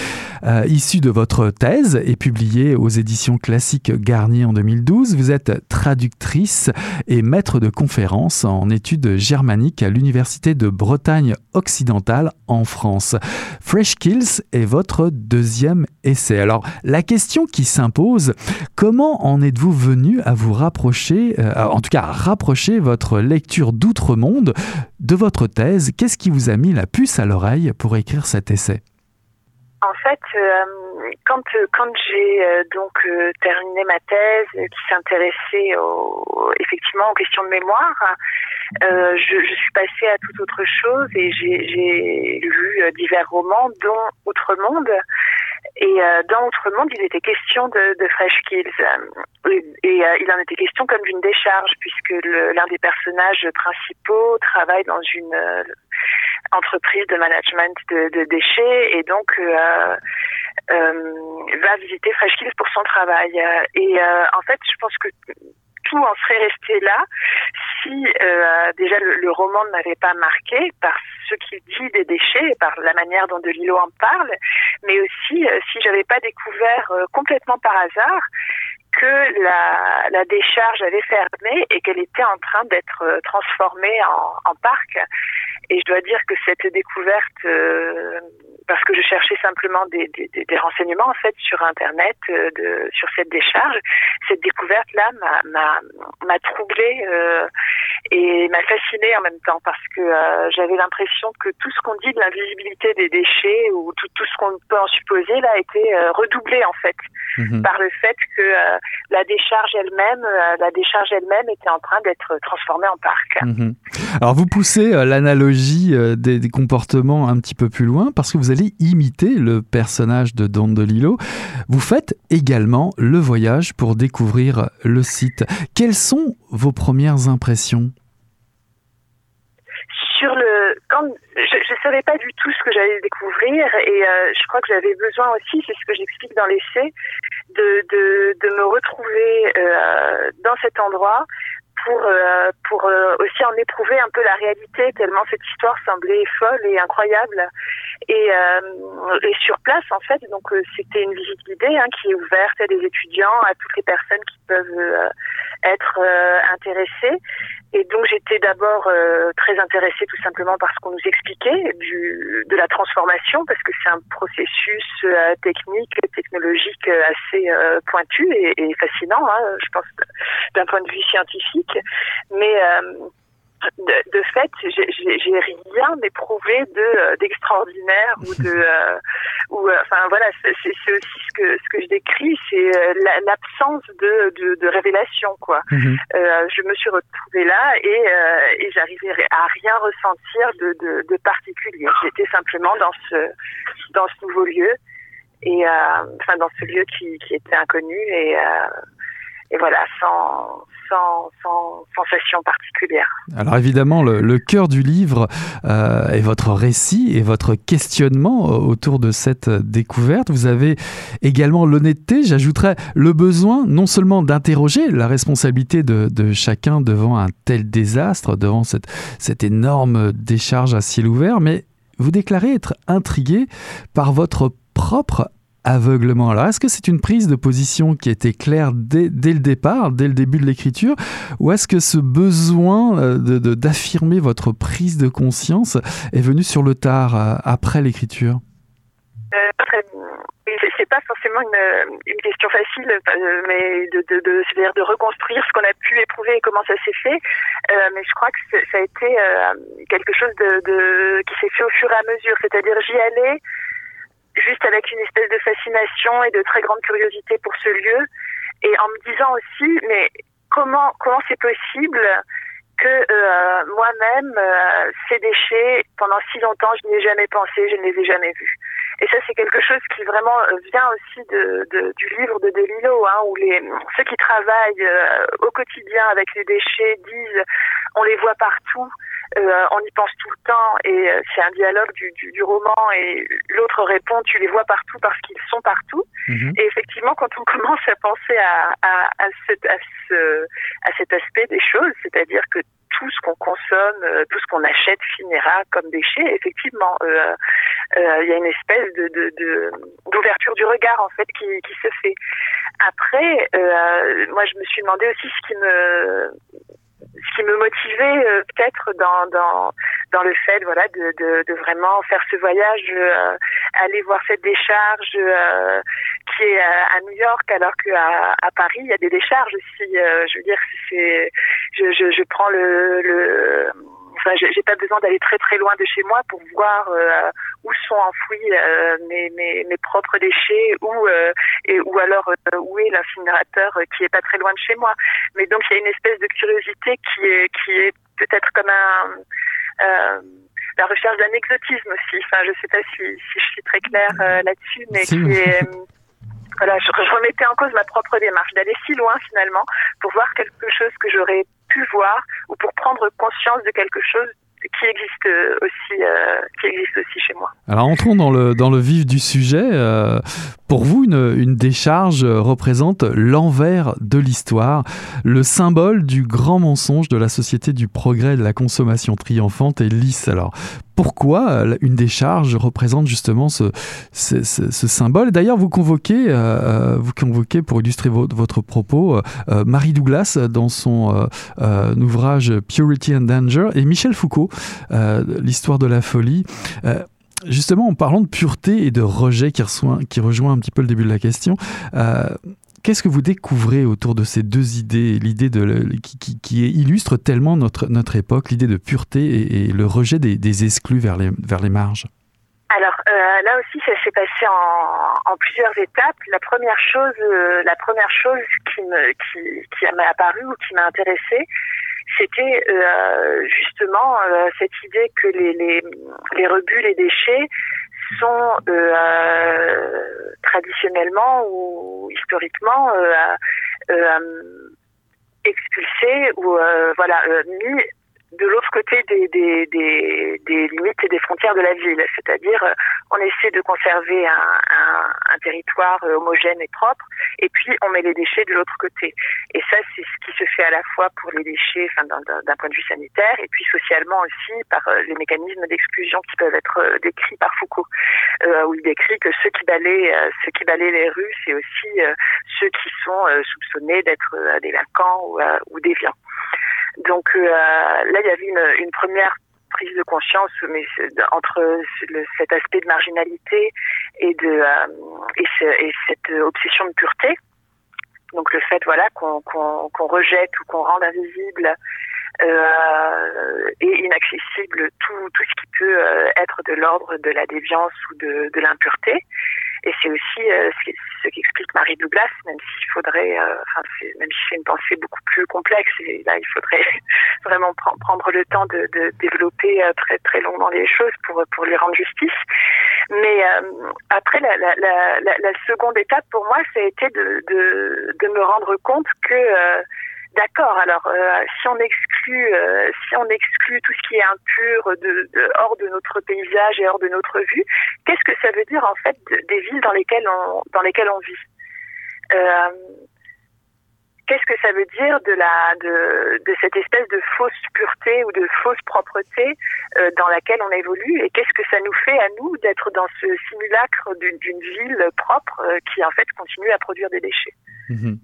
euh, issu de votre thèse et publié aux éditions classiques Garnier en 2012. Vous êtes traductrice et maître de conférences en études germaniques à l'Université de Bretagne occidentale en France. Fresh Kills est votre deuxième essai. Alors la question qui s'impose, comment en êtes-vous venu à vous rapprocher, euh, en tout cas à rapprocher votre lecture d'outre-monde de votre thèse. Qu'est-ce qui vous a mis la puce à l'oreille pour écrire cet essai? En fait, euh, quand, quand j'ai euh, donc euh, terminé ma thèse qui s'intéressait effectivement aux questions de mémoire, je, je, suis passée à toute autre chose et j'ai lu divers romans, dont Outre-monde. Et euh, dans Monde, il était question de, de Fresh Kills. Et, euh, il en était question comme d'une décharge, puisque l'un des personnages principaux travaille dans une euh, entreprise de management de, de déchets et donc euh, va visiter Fresh Kills pour son travail. Et en fait, je pense que tout en serait resté là si euh, déjà le, roman ne m'avait pas marqué par ce qu'il dit des déchets et par la manière dont Delilo en parle, mais aussi euh, si j'avais pas découvert euh, complètement par hasard que la, décharge avait fermé et qu'elle était en train d'être transformée en, parc. Et je dois dire que cette découverte, euh, parce que je cherchais simplement des, des, des, renseignements en fait sur Internet euh, de, sur cette décharge, cette découverte-là m'a troublée euh, et m'a fascinée en même temps parce que j'avais l'impression que tout ce qu'on dit de l'invisibilité des déchets ou tout, tout ce qu'on peut en supposer là a été redoublé en fait mhm. par le fait que la décharge elle-même, la décharge elle-même était en train d'être transformée en parc. Mhm. Alors vous poussez l'analogie des, des, comportements un petit peu plus loin parce que vous allez imiter le personnage de Don DeLillo. Vous faites également le voyage pour découvrir le site. Quelles sont vos premières impressions? Sur le je ne savais pas du tout ce que j'allais découvrir et euh, je crois que j'avais besoin aussi, c'est ce que j'explique dans l'essai, de, me retrouver euh, dans cet endroit pour euh, pour euh, aussi en éprouver un peu la réalité tellement cette histoire semblait folle et incroyable. Et, euh, et sur place en fait donc euh, c'était une visite guidée hein, qui est ouverte à des étudiants à toutes les personnes qui peuvent être intéressées et donc j'étais d'abord euh, très intéressée tout simplement par ce qu'on nous expliquait du, de la transformation, parce que c'est un processus euh, technique, technologique euh, assez pointu et, et fascinant, hein, je pense, d'un point de vue scientifique. Mais de, de fait, j'ai rien éprouvé de euh, d'extraordinaire ou de euh, ou euh, enfin voilà, c'est aussi ce que ce que je décris, c'est l'absence de, de, de révélation quoi. Mhm. je me suis retrouvée là et et j'arrivais à rien ressentir de de, de particulier. J'étais simplement dans ce dans ce nouveau lieu et enfin dans ce lieu qui qui était inconnu et et voilà sans sans, sensation particulière. Alors évidemment, le, cœur du livre euh, est votre récit et votre questionnement euh, autour de cette découverte. Vous avez également l'honnêteté, j'ajouterais le besoin non seulement d'interroger la responsabilité de, chacun devant un tel désastre, devant cette énorme décharge à ciel ouvert, mais vous déclarez être intrigué par votre propre aveuglement. Alors, est-ce que c'est une prise de position qui était claire dès, le départ, dès le début de l'écriture, ou est-ce que ce besoin euh, de, d'affirmer votre prise de conscience est venu sur le tard, euh, après l'écriture? Euh, c'est pas forcément une, question facile, mais de, de, de, c'est-à-dire de reconstruire ce qu'on a pu éprouver et comment ça s'est fait. mais je crois que ça a été quelque chose de, de, qui s'est fait au fur et à mesure. C'est-à-dire j'y allais juste avec une espèce de fascination et de très grande curiosité pour ce lieu, et en me disant aussi, mais comment comment c'est possible que euh, moi-même, euh, ces déchets, pendant si longtemps, je n'y ai jamais pensé, je ne les ai jamais vus. Et ça, c'est quelque chose qui vraiment euh, vient aussi du livre de Delilo, hein, où les, ceux qui travaillent au quotidien avec les déchets disent on les voit partout, euh, on y pense tout le temps et euh, c'est un dialogue du, du, du roman et l'autre répond tu les vois partout parce qu'ils sont partout mhm. et effectivement quand on commence à penser à, à, à, cet, à, ce, à cet aspect des choses c'est-à-dire que tout ce qu'on consomme, euh, tout ce qu'on achète finira comme déchet. Effectivement, euh, euh, il y a une espèce de, de, d'ouverture du regard en fait qui, qui se fait. Après, euh, moi, je me suis demandé aussi ce qui me ce qui me motivait euh, peut-être dans, dans, dans le fait voilà de, de, de vraiment faire ce voyage, euh, aller voir cette décharge euh, qui est à, New York alors qu'à à Paris il y a des décharges aussi. je veux dire c'est je, je, je prends le, le Enfin, j'ai pas besoin d'aller très très loin de chez moi pour voir euh, où sont enfouis euh, mes, mes, mes, propres déchets ou euh, et ou alors où est l'incinérateur qui est pas très loin de chez moi. Mais donc il y a une espèce de curiosité qui est qui est peut-être comme un la recherche d'un exotisme aussi. Enfin, je sais pas si, si je suis très claire là-dessus, mais qui est voilà, je, je, remettais en cause ma propre démarche, d'aller si loin finalement pour voir quelque chose que j'aurais voir ou pour prendre conscience de quelque chose qui existe aussi, euh, qui existe aussi chez moi. Alors entrons dans le, dans le vif du sujet. Euh, pour vous, une, décharge représente l'envers de l'histoire, le symbole du grand mensonge de la société du progrès de la consommation triomphante et lisse. Alors, pourquoi euh, une décharge représente justement ce, symbole? D'ailleurs, vous convoquez, euh, vous convoquez pour illustrer votre propos Marie Douglas dans son ouvrage Purity and Danger et Michel Foucault, l'histoire de la folie. Justement, en parlant de pureté et de rejet qui, qui rejoint un petit peu le début de la question, euh, qu'est-ce que vous découvrez autour de ces deux idées, l'idée qui, qui, illustre tellement notre, époque, l'idée de pureté et, le rejet des, exclus vers les, marges? Alors euh, là aussi, ça s'est passé en, plusieurs étapes. La première chose, euh, la première chose qui m'a apparu ou qui m'a intéressée, c'était euh, justement euh, cette idée que les, rebuts, les déchets sont euh, traditionnellement ou historiquement expulsés ou voilà mis de l'autre côté des, des, des, limites et des frontières de la ville. C'est-à-dire, euh, on essaie de conserver un, un, territoire euh, homogène et propre, et puis on met les déchets de l'autre côté. Et ça, c'est ce qui se fait à la fois pour les déchets, enfin, d'un point de vue sanitaire, et puis socialement aussi par euh, les mécanismes d'exclusion qui peuvent être décrits par Foucault, où il décrit que ceux qui balaient, ceux qui balaient les rues, c'est aussi ceux qui sont soupçonnés d'être délinquants ou, ou déviants. Donc euh, il y avait une, une première prise de conscience entre cet aspect de marginalité euh, et, et, cette obsession de pureté. Donc le fait voilà qu'on rejette ou qu'on rende invisible euh, et inaccessible tout ce qui peut euh, être de l'ordre de la déviance ou de l'impureté et c'est aussi euh, ce qu'explique Marie Douglas, même s'il faudrait, euh, enfin, même si c'est une pensée beaucoup plus complexe, et là il faudrait vraiment prendre le temps de, de développer euh, très très longuement les choses pour pour lui rendre justice. Mais après la, la, la, la, seconde étape pour moi, ça a été de, de, de me rendre compte que D'accord. Alors, euh, si on exclut, euh, si on exclut tout ce qui est impur de, hors de notre paysage et hors de notre vue, qu'est-ce que ça veut dire en fait des villes dans lesquelles on dans lesquelles on vit? Euh, Qu'est-ce que ça veut dire de la de, de cette espèce de fausse pureté ou de fausse propreté dans laquelle on évolue? Et qu'est-ce que ça nous fait à nous d'être dans ce simulacre d'une ville propre qui en fait continue à produire des déchets? Euh,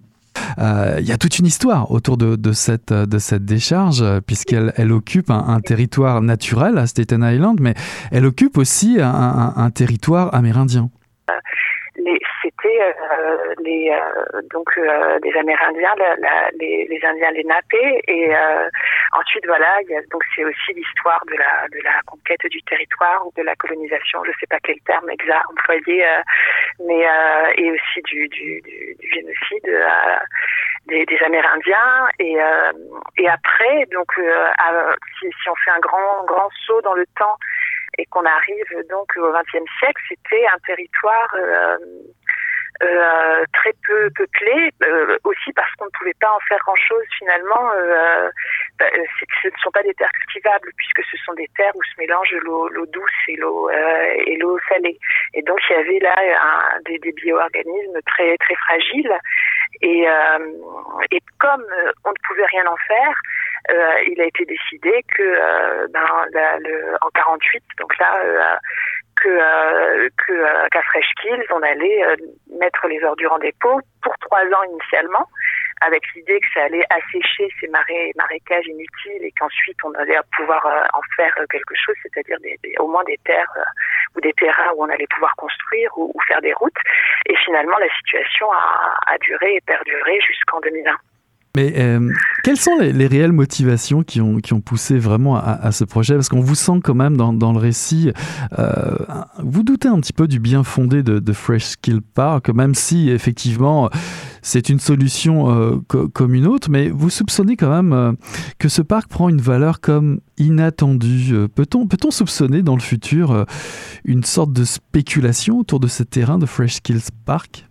il y a toute une histoire autour de, cette, décharge, puisqu'elle elle occupe un, territoire naturel à Staten Island, mais elle occupe aussi un territoire amérindien euh, les euh, donc euh, les Amérindiens, les, Indiens les Napés et ensuite voilà, donc c'est aussi l'histoire de la conquête du territoire ou de la colonisation, je sais pas quel terme exact employé, mais et aussi du génocide des, des, Amérindiens. Et après donc si, on fait un grand grand saut dans le temps et qu'on arrive donc au XXe siècle, c'était un territoire euh, euh, très peu peuplé, euh, aussi parce qu'on ne pouvait pas en faire grand-chose finalement. Euh, bah, ce ne sont pas des terres cultivables puisque ce sont des terres où se mélange l'eau douce et l'eau salée. Et donc il y avait là des, des bioorganismes très très fragiles. Et, comme on ne pouvait rien en faire, euh, il a été décidé que euh, ben, en 48, donc là, euh, que que qu'à Fresh Kills, on allait mettre les ordures en dépôt pour trois ans initialement, avec l'idée que ça allait assécher ces marais marécages inutiles et qu'ensuite on allait pouvoir en faire quelque chose, c'est-à-dire au moins des terres ou des terrains où on allait pouvoir construire ou, ou faire des routes. Et finalement, la situation a, a duré et perduré jusqu'en 2001. Mais euh, quelles sont les, les, réelles motivations qui ont, qui ont poussé vraiment à, ce projet? Parce qu'on vous sent quand même dans, dans le récit, euh, vous doutez un petit peu du bien fondé de, Fresh Skill Park, même si effectivement c'est une solution euh, co comme une autre, mais vous soupçonnez quand même que ce parc prend une valeur comme inattendue. Peut-on peut soupçonner dans le futur une sorte de spéculation autour de ce terrain de Fresh Skills Park?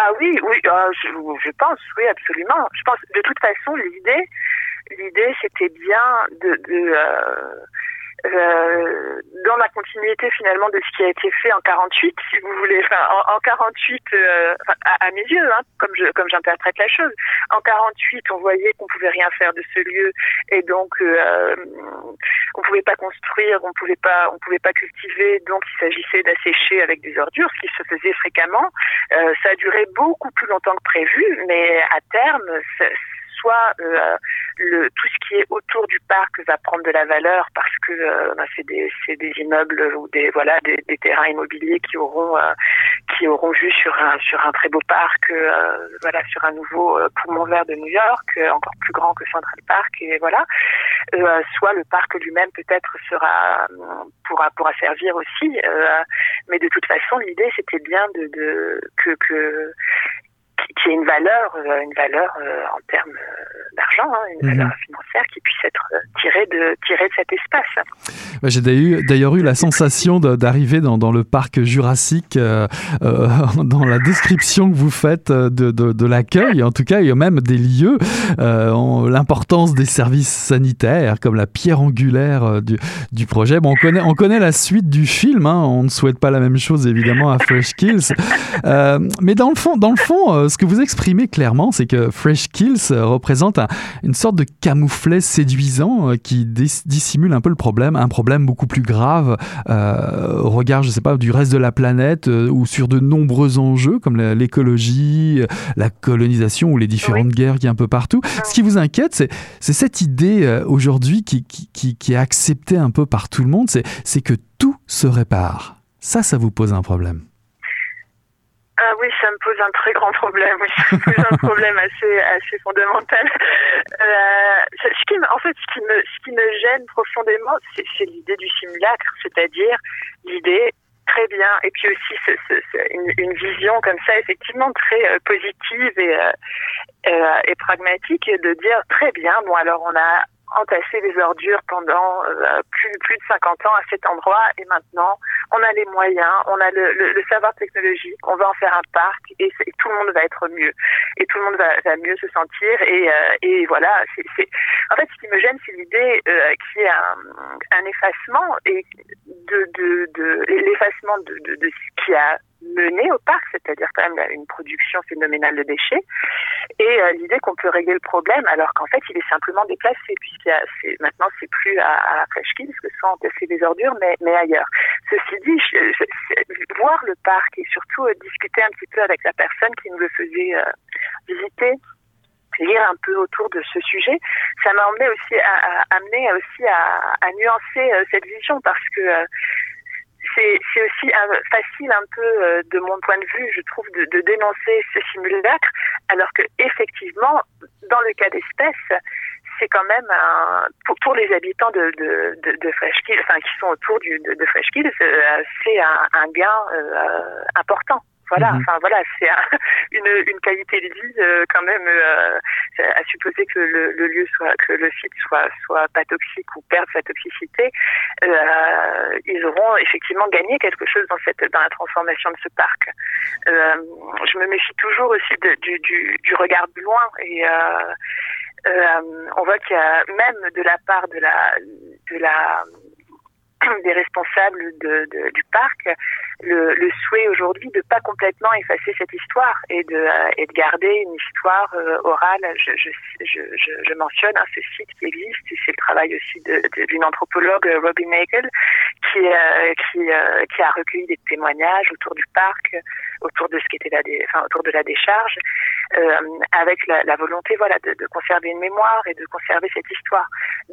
Ah oui, oui, je, je, pense, oui, absolument. Je pense, de toute façon, l'idée, l'idée, c'était bien de, de, euh, euh, dans la continuité finalement de ce qui a été fait en 48, si vous voulez, enfin en, en 48, euh, à, mes yeux, hein, comme je comme j'interprète la chose, en 48, on voyait qu'on pouvait rien faire de ce lieu et donc euh, on pouvait pas construire, on pouvait pas on pouvait pas cultiver, donc il s'agissait d'assécher avec des ordures, ce qui se faisait fréquemment. Euh, ça a duré beaucoup plus longtemps que prévu, mais à terme, soit euh, tout ce qui est autour du parc va prendre de la valeur parce que euh, bah, c'est des, immeubles ou des terrains immobiliers qui auront euh, vu sur un très beau parc voilà sur un nouveau poumon vert de New York encore plus grand que Central Park et voilà. Soit le parc lui-même peut-être sera pourra servir aussi mais de toute façon l'idée c'était bien de, que qui ait une valeur, euh, une valeur euh, en termes euh, d'argent, hein, une valeur mhm. financière qui puisse être tirée de, tirée de cet espace. J'ai d'ailleurs eu la sensation d'arriver dans, dans, le parc jurassique, euh, dans la description que vous faites de, de, de l'accueil, en tout cas, il y a même des lieux, euh, l'importance des services sanitaires comme la pierre angulaire du, du, projet. Bon, on connaît, on connaît la suite du film, hein, on ne souhaite pas la même chose évidemment à Fresh Kills, mais dans le fond, dans le fond ce que vous exprimez clairement, c'est que Fresh Kills représente une sorte de camouflet séduisant euh, qui dissimule un peu le problème, un problème beaucoup plus grave euh, au regard, je sais pas, du reste de la planète euh, ou sur de nombreux enjeux comme l'écologie, la colonisation ou les différentes guerres qui y a un peu partout. Ce qui vous inquiète, c'est cette idée aujourd'hui qui, qui, qui est acceptée un peu par tout le monde, c'est que tout se répare. Ça, ça vous pose un problème. Ah oui, ça me pose un très grand problème. Oui, ça me pose un problème assez assez fondamental. Euh, en fait, ce qui me ce qui me gêne profondément, c'est l'idée du simulacre, c'est-à-dire l'idée très bien et puis aussi une, vision comme ça effectivement très euh, positive et euh, et pragmatique de dire très bien bon alors on a entasser les ordures pendant euh, plus, de 50 ans à cet endroit et maintenant on a les moyens, on a le, savoir technologique, on va en faire un parc et, tout le monde va être mieux et tout le monde va, mieux se sentir et, euh, voilà. En fait, ce qui me gêne, c'est l'idée euh, qui est un, un effacement et de l'effacement de, de, de ce qui a mené au parc, c'est-à-dire quand même une production phénoménale de déchets, et euh, l'idée qu'on peut régler le problème alors qu'en fait il est simplement déplacé, puisqu'il maintenant c'est plus à, à Freshkills que sont entasser des ordures, mais, mais ailleurs. Ceci dit, voir le parc et surtout euh, discuter un petit peu avec la personne qui nous le faisait euh, visiter, lire un peu autour de ce sujet, ça m'a emmené aussi à, à, amené aussi à nuancer cette vision parce que c'est aussi facile un peu euh, de mon point de vue, je trouve, de, dénoncer ce simulacre, alors que effectivement, dans le cas d'espèce, c'est quand même un, pour, pour, les habitants de, de, Freshkill, enfin qui sont autour du, de, de euh, c'est un, un, gain euh, important. Voilà, mhm. enfin voilà, c'est une, une qualité de vie euh, quand même euh, à supposer que le, le, lieu soit, que le site soit soit pas toxique ou perde sa toxicité, euh, ils auront effectivement gagné quelque chose dans cette dans la transformation de ce parc. Je me méfie toujours aussi de, du, du, du regard de loin et on voit qu'il y a même de la part de la de la des responsables du parc le, souhait aujourd'hui de pas complètement effacer cette histoire et de, euh, garder une histoire euh, orale. Je, mentionne hein, ce site qui existe, c'est le travail aussi d'une anthropologue, Robin Nagel, euh, qui a recueilli des témoignages autour du parc, autour de ce qui était la, enfin, autour de la décharge, avec la, volonté, voilà, de, conserver une mémoire et de conserver cette histoire.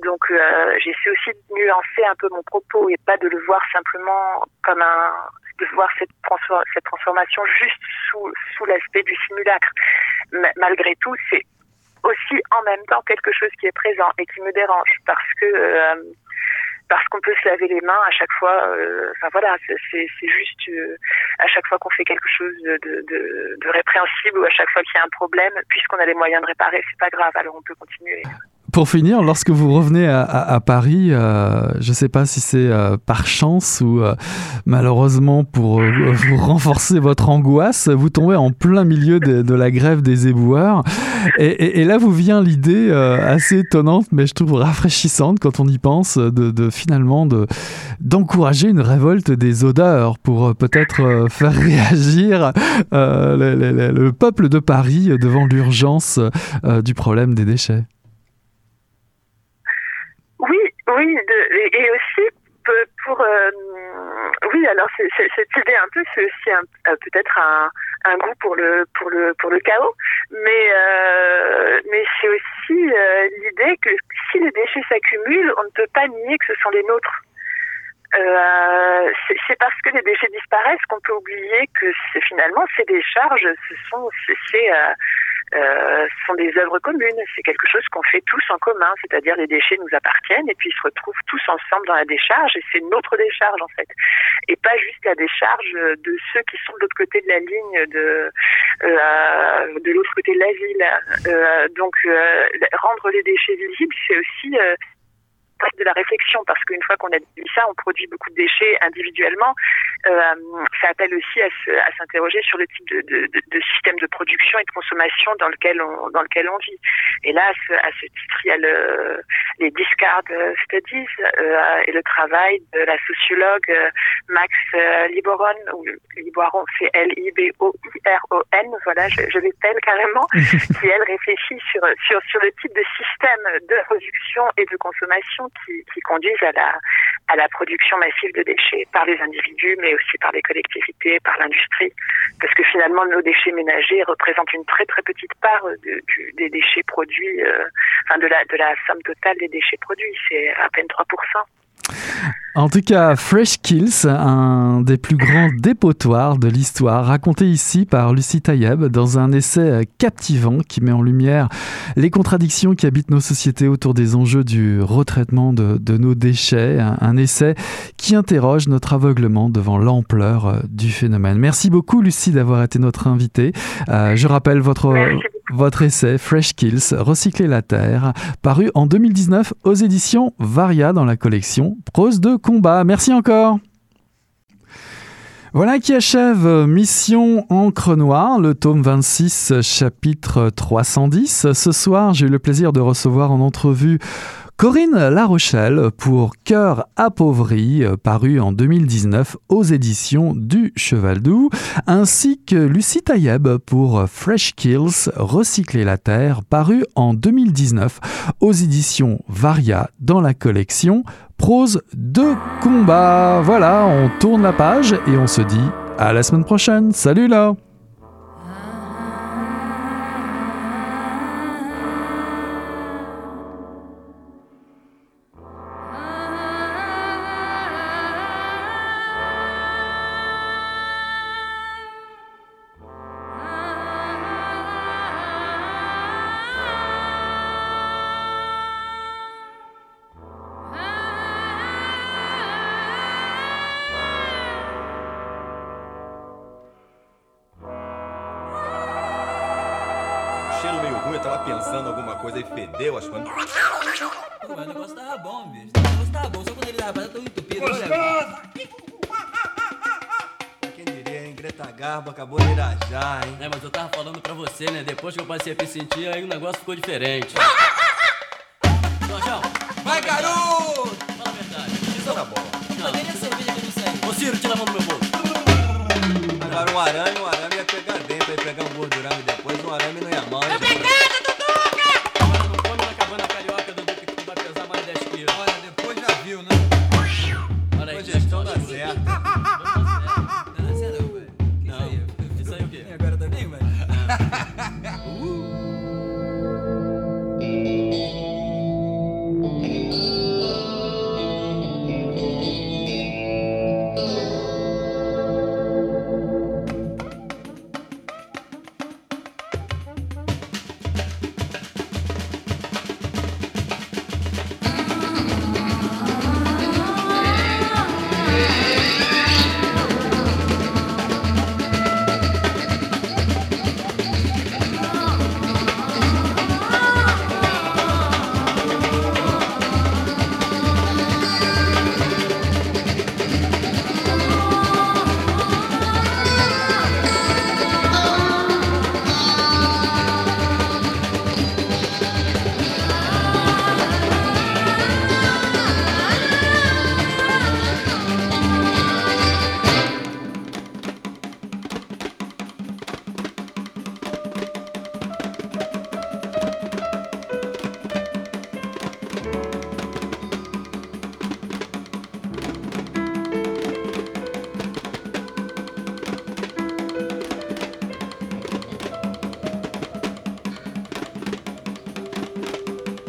Donc, j'essaie aussi de nuancer un peu mon propos et pas de le voir simplement comme un de voir cette, cette transformation juste sous, sous l'aspect du simulacre. malgré tout, c'est aussi en même temps quelque chose qui est présent et qui me dérange parce que euh, parce qu'on peut se laver les mains à chaque fois. Euh, enfin voilà, c'est juste euh, à chaque fois qu'on fait quelque chose de, de, de, répréhensible ou à chaque fois qu'il y a un problème, puisqu'on a les moyens de réparer, c'est pas grave. Alors on peut continuer pour finir, lorsque vous revenez à, Paris, euh, je ne sais pas si c'est euh, par chance ou euh, malheureusement pour vous renforcer votre angoisse, vous tombez en plein milieu de, la grève des éboueurs. Et, là, vous vient l'idée assez étonnante, mais je trouve rafraîchissante quand on y pense, de, finalement d'encourager une révolte des odeurs pour peut-être faire réagir le, peuple de Paris devant l'urgence du problème des déchets. Oui, et aussi pour, euh, oui, alors cette idée un peu, c'est aussi peut-être un, goût pour le pour le pour le chaos, mais euh, c'est aussi euh, l'idée que si les déchets s'accumulent, on ne peut pas nier que ce sont les nôtres. c'est parce que les déchets disparaissent qu'on peut oublier que finalement ces décharges, ce sont c'est euh, ce sont des œuvres communes. C'est quelque chose qu'on fait tous en commun, c'est-à-dire les déchets nous appartiennent et puis ils se retrouvent tous ensemble dans la décharge et c'est notre décharge en fait, et pas juste la décharge de ceux qui sont de l'autre côté de la ligne de euh, de l'autre côté de la ville. Euh, donc euh, rendre les déchets visibles, c'est aussi euh, de la réflexion parce qu'une fois qu'on a dit ça, on produit beaucoup de déchets individuellement. Euh, ça appelle aussi à, s'interroger sur le type de, de, de, système de production et de consommation dans lequel on, dans lequel on vit. Et là, à ce, titre, il y a le, les discard studies euh, et le travail de la sociologue Max Liboron, ou Liboron, c'est L-I-B-O-I-R-O-N, voilà, je, je l'appelle carrément, qui elle réfléchit sur, sur, sur le type de système de production et de consommation qui, conduisent à la, à la production massive de déchets par les individus, mais aussi par les collectivités, par l'industrie, parce que finalement nos déchets ménagers représentent une très très petite part de, des déchets produits, euh, enfin de la de la somme totale des déchets produits, c'est à peine 3%. En tout cas, Fresh Kills, un des plus grands dépotoirs de l'histoire, raconté ici par Lucie Tayeb dans un essai captivant qui met en lumière les contradictions qui habitent nos sociétés autour des enjeux du retraitement de, nos déchets. Un, essai qui interroge notre aveuglement devant l'ampleur du phénomène. Merci beaucoup, Lucie, d'avoir été notre invitée. Euh, je rappelle votre votre essai Fresh Kills, Recycler la Terre, paru en 2019 aux éditions Varia dans la collection Prose de combat. Merci encore. Voilà qui achève Mission Encre Noire, le tome 26, chapitre 310. Ce soir, j'ai eu le plaisir de recevoir en entrevue Corinne Larochelle pour Cœur appauvri, euh, paru en 2019 aux éditions du Cheval Doux, ainsi que Lucie Tayeb pour Fresh Kills, Recycler la Terre, paru en 2019 aux éditions Varia dans la collection Prose de combat. Voilà, on tourne la page et on se dit à la semaine prochaine. Salut là Puta garba, acabou de irajar, hein? É, mas eu tava falando pra você, né? Depois que eu passei a me sentir, aí o negócio ficou diferente. Ah, ah, ah, Jorjão! Vai, garoto! Fala a verdade. Isso é na bola. Cadê a cerveja que eu não sei? Ô, Ciro, tira a mão do meu bolso. Agora um aranha,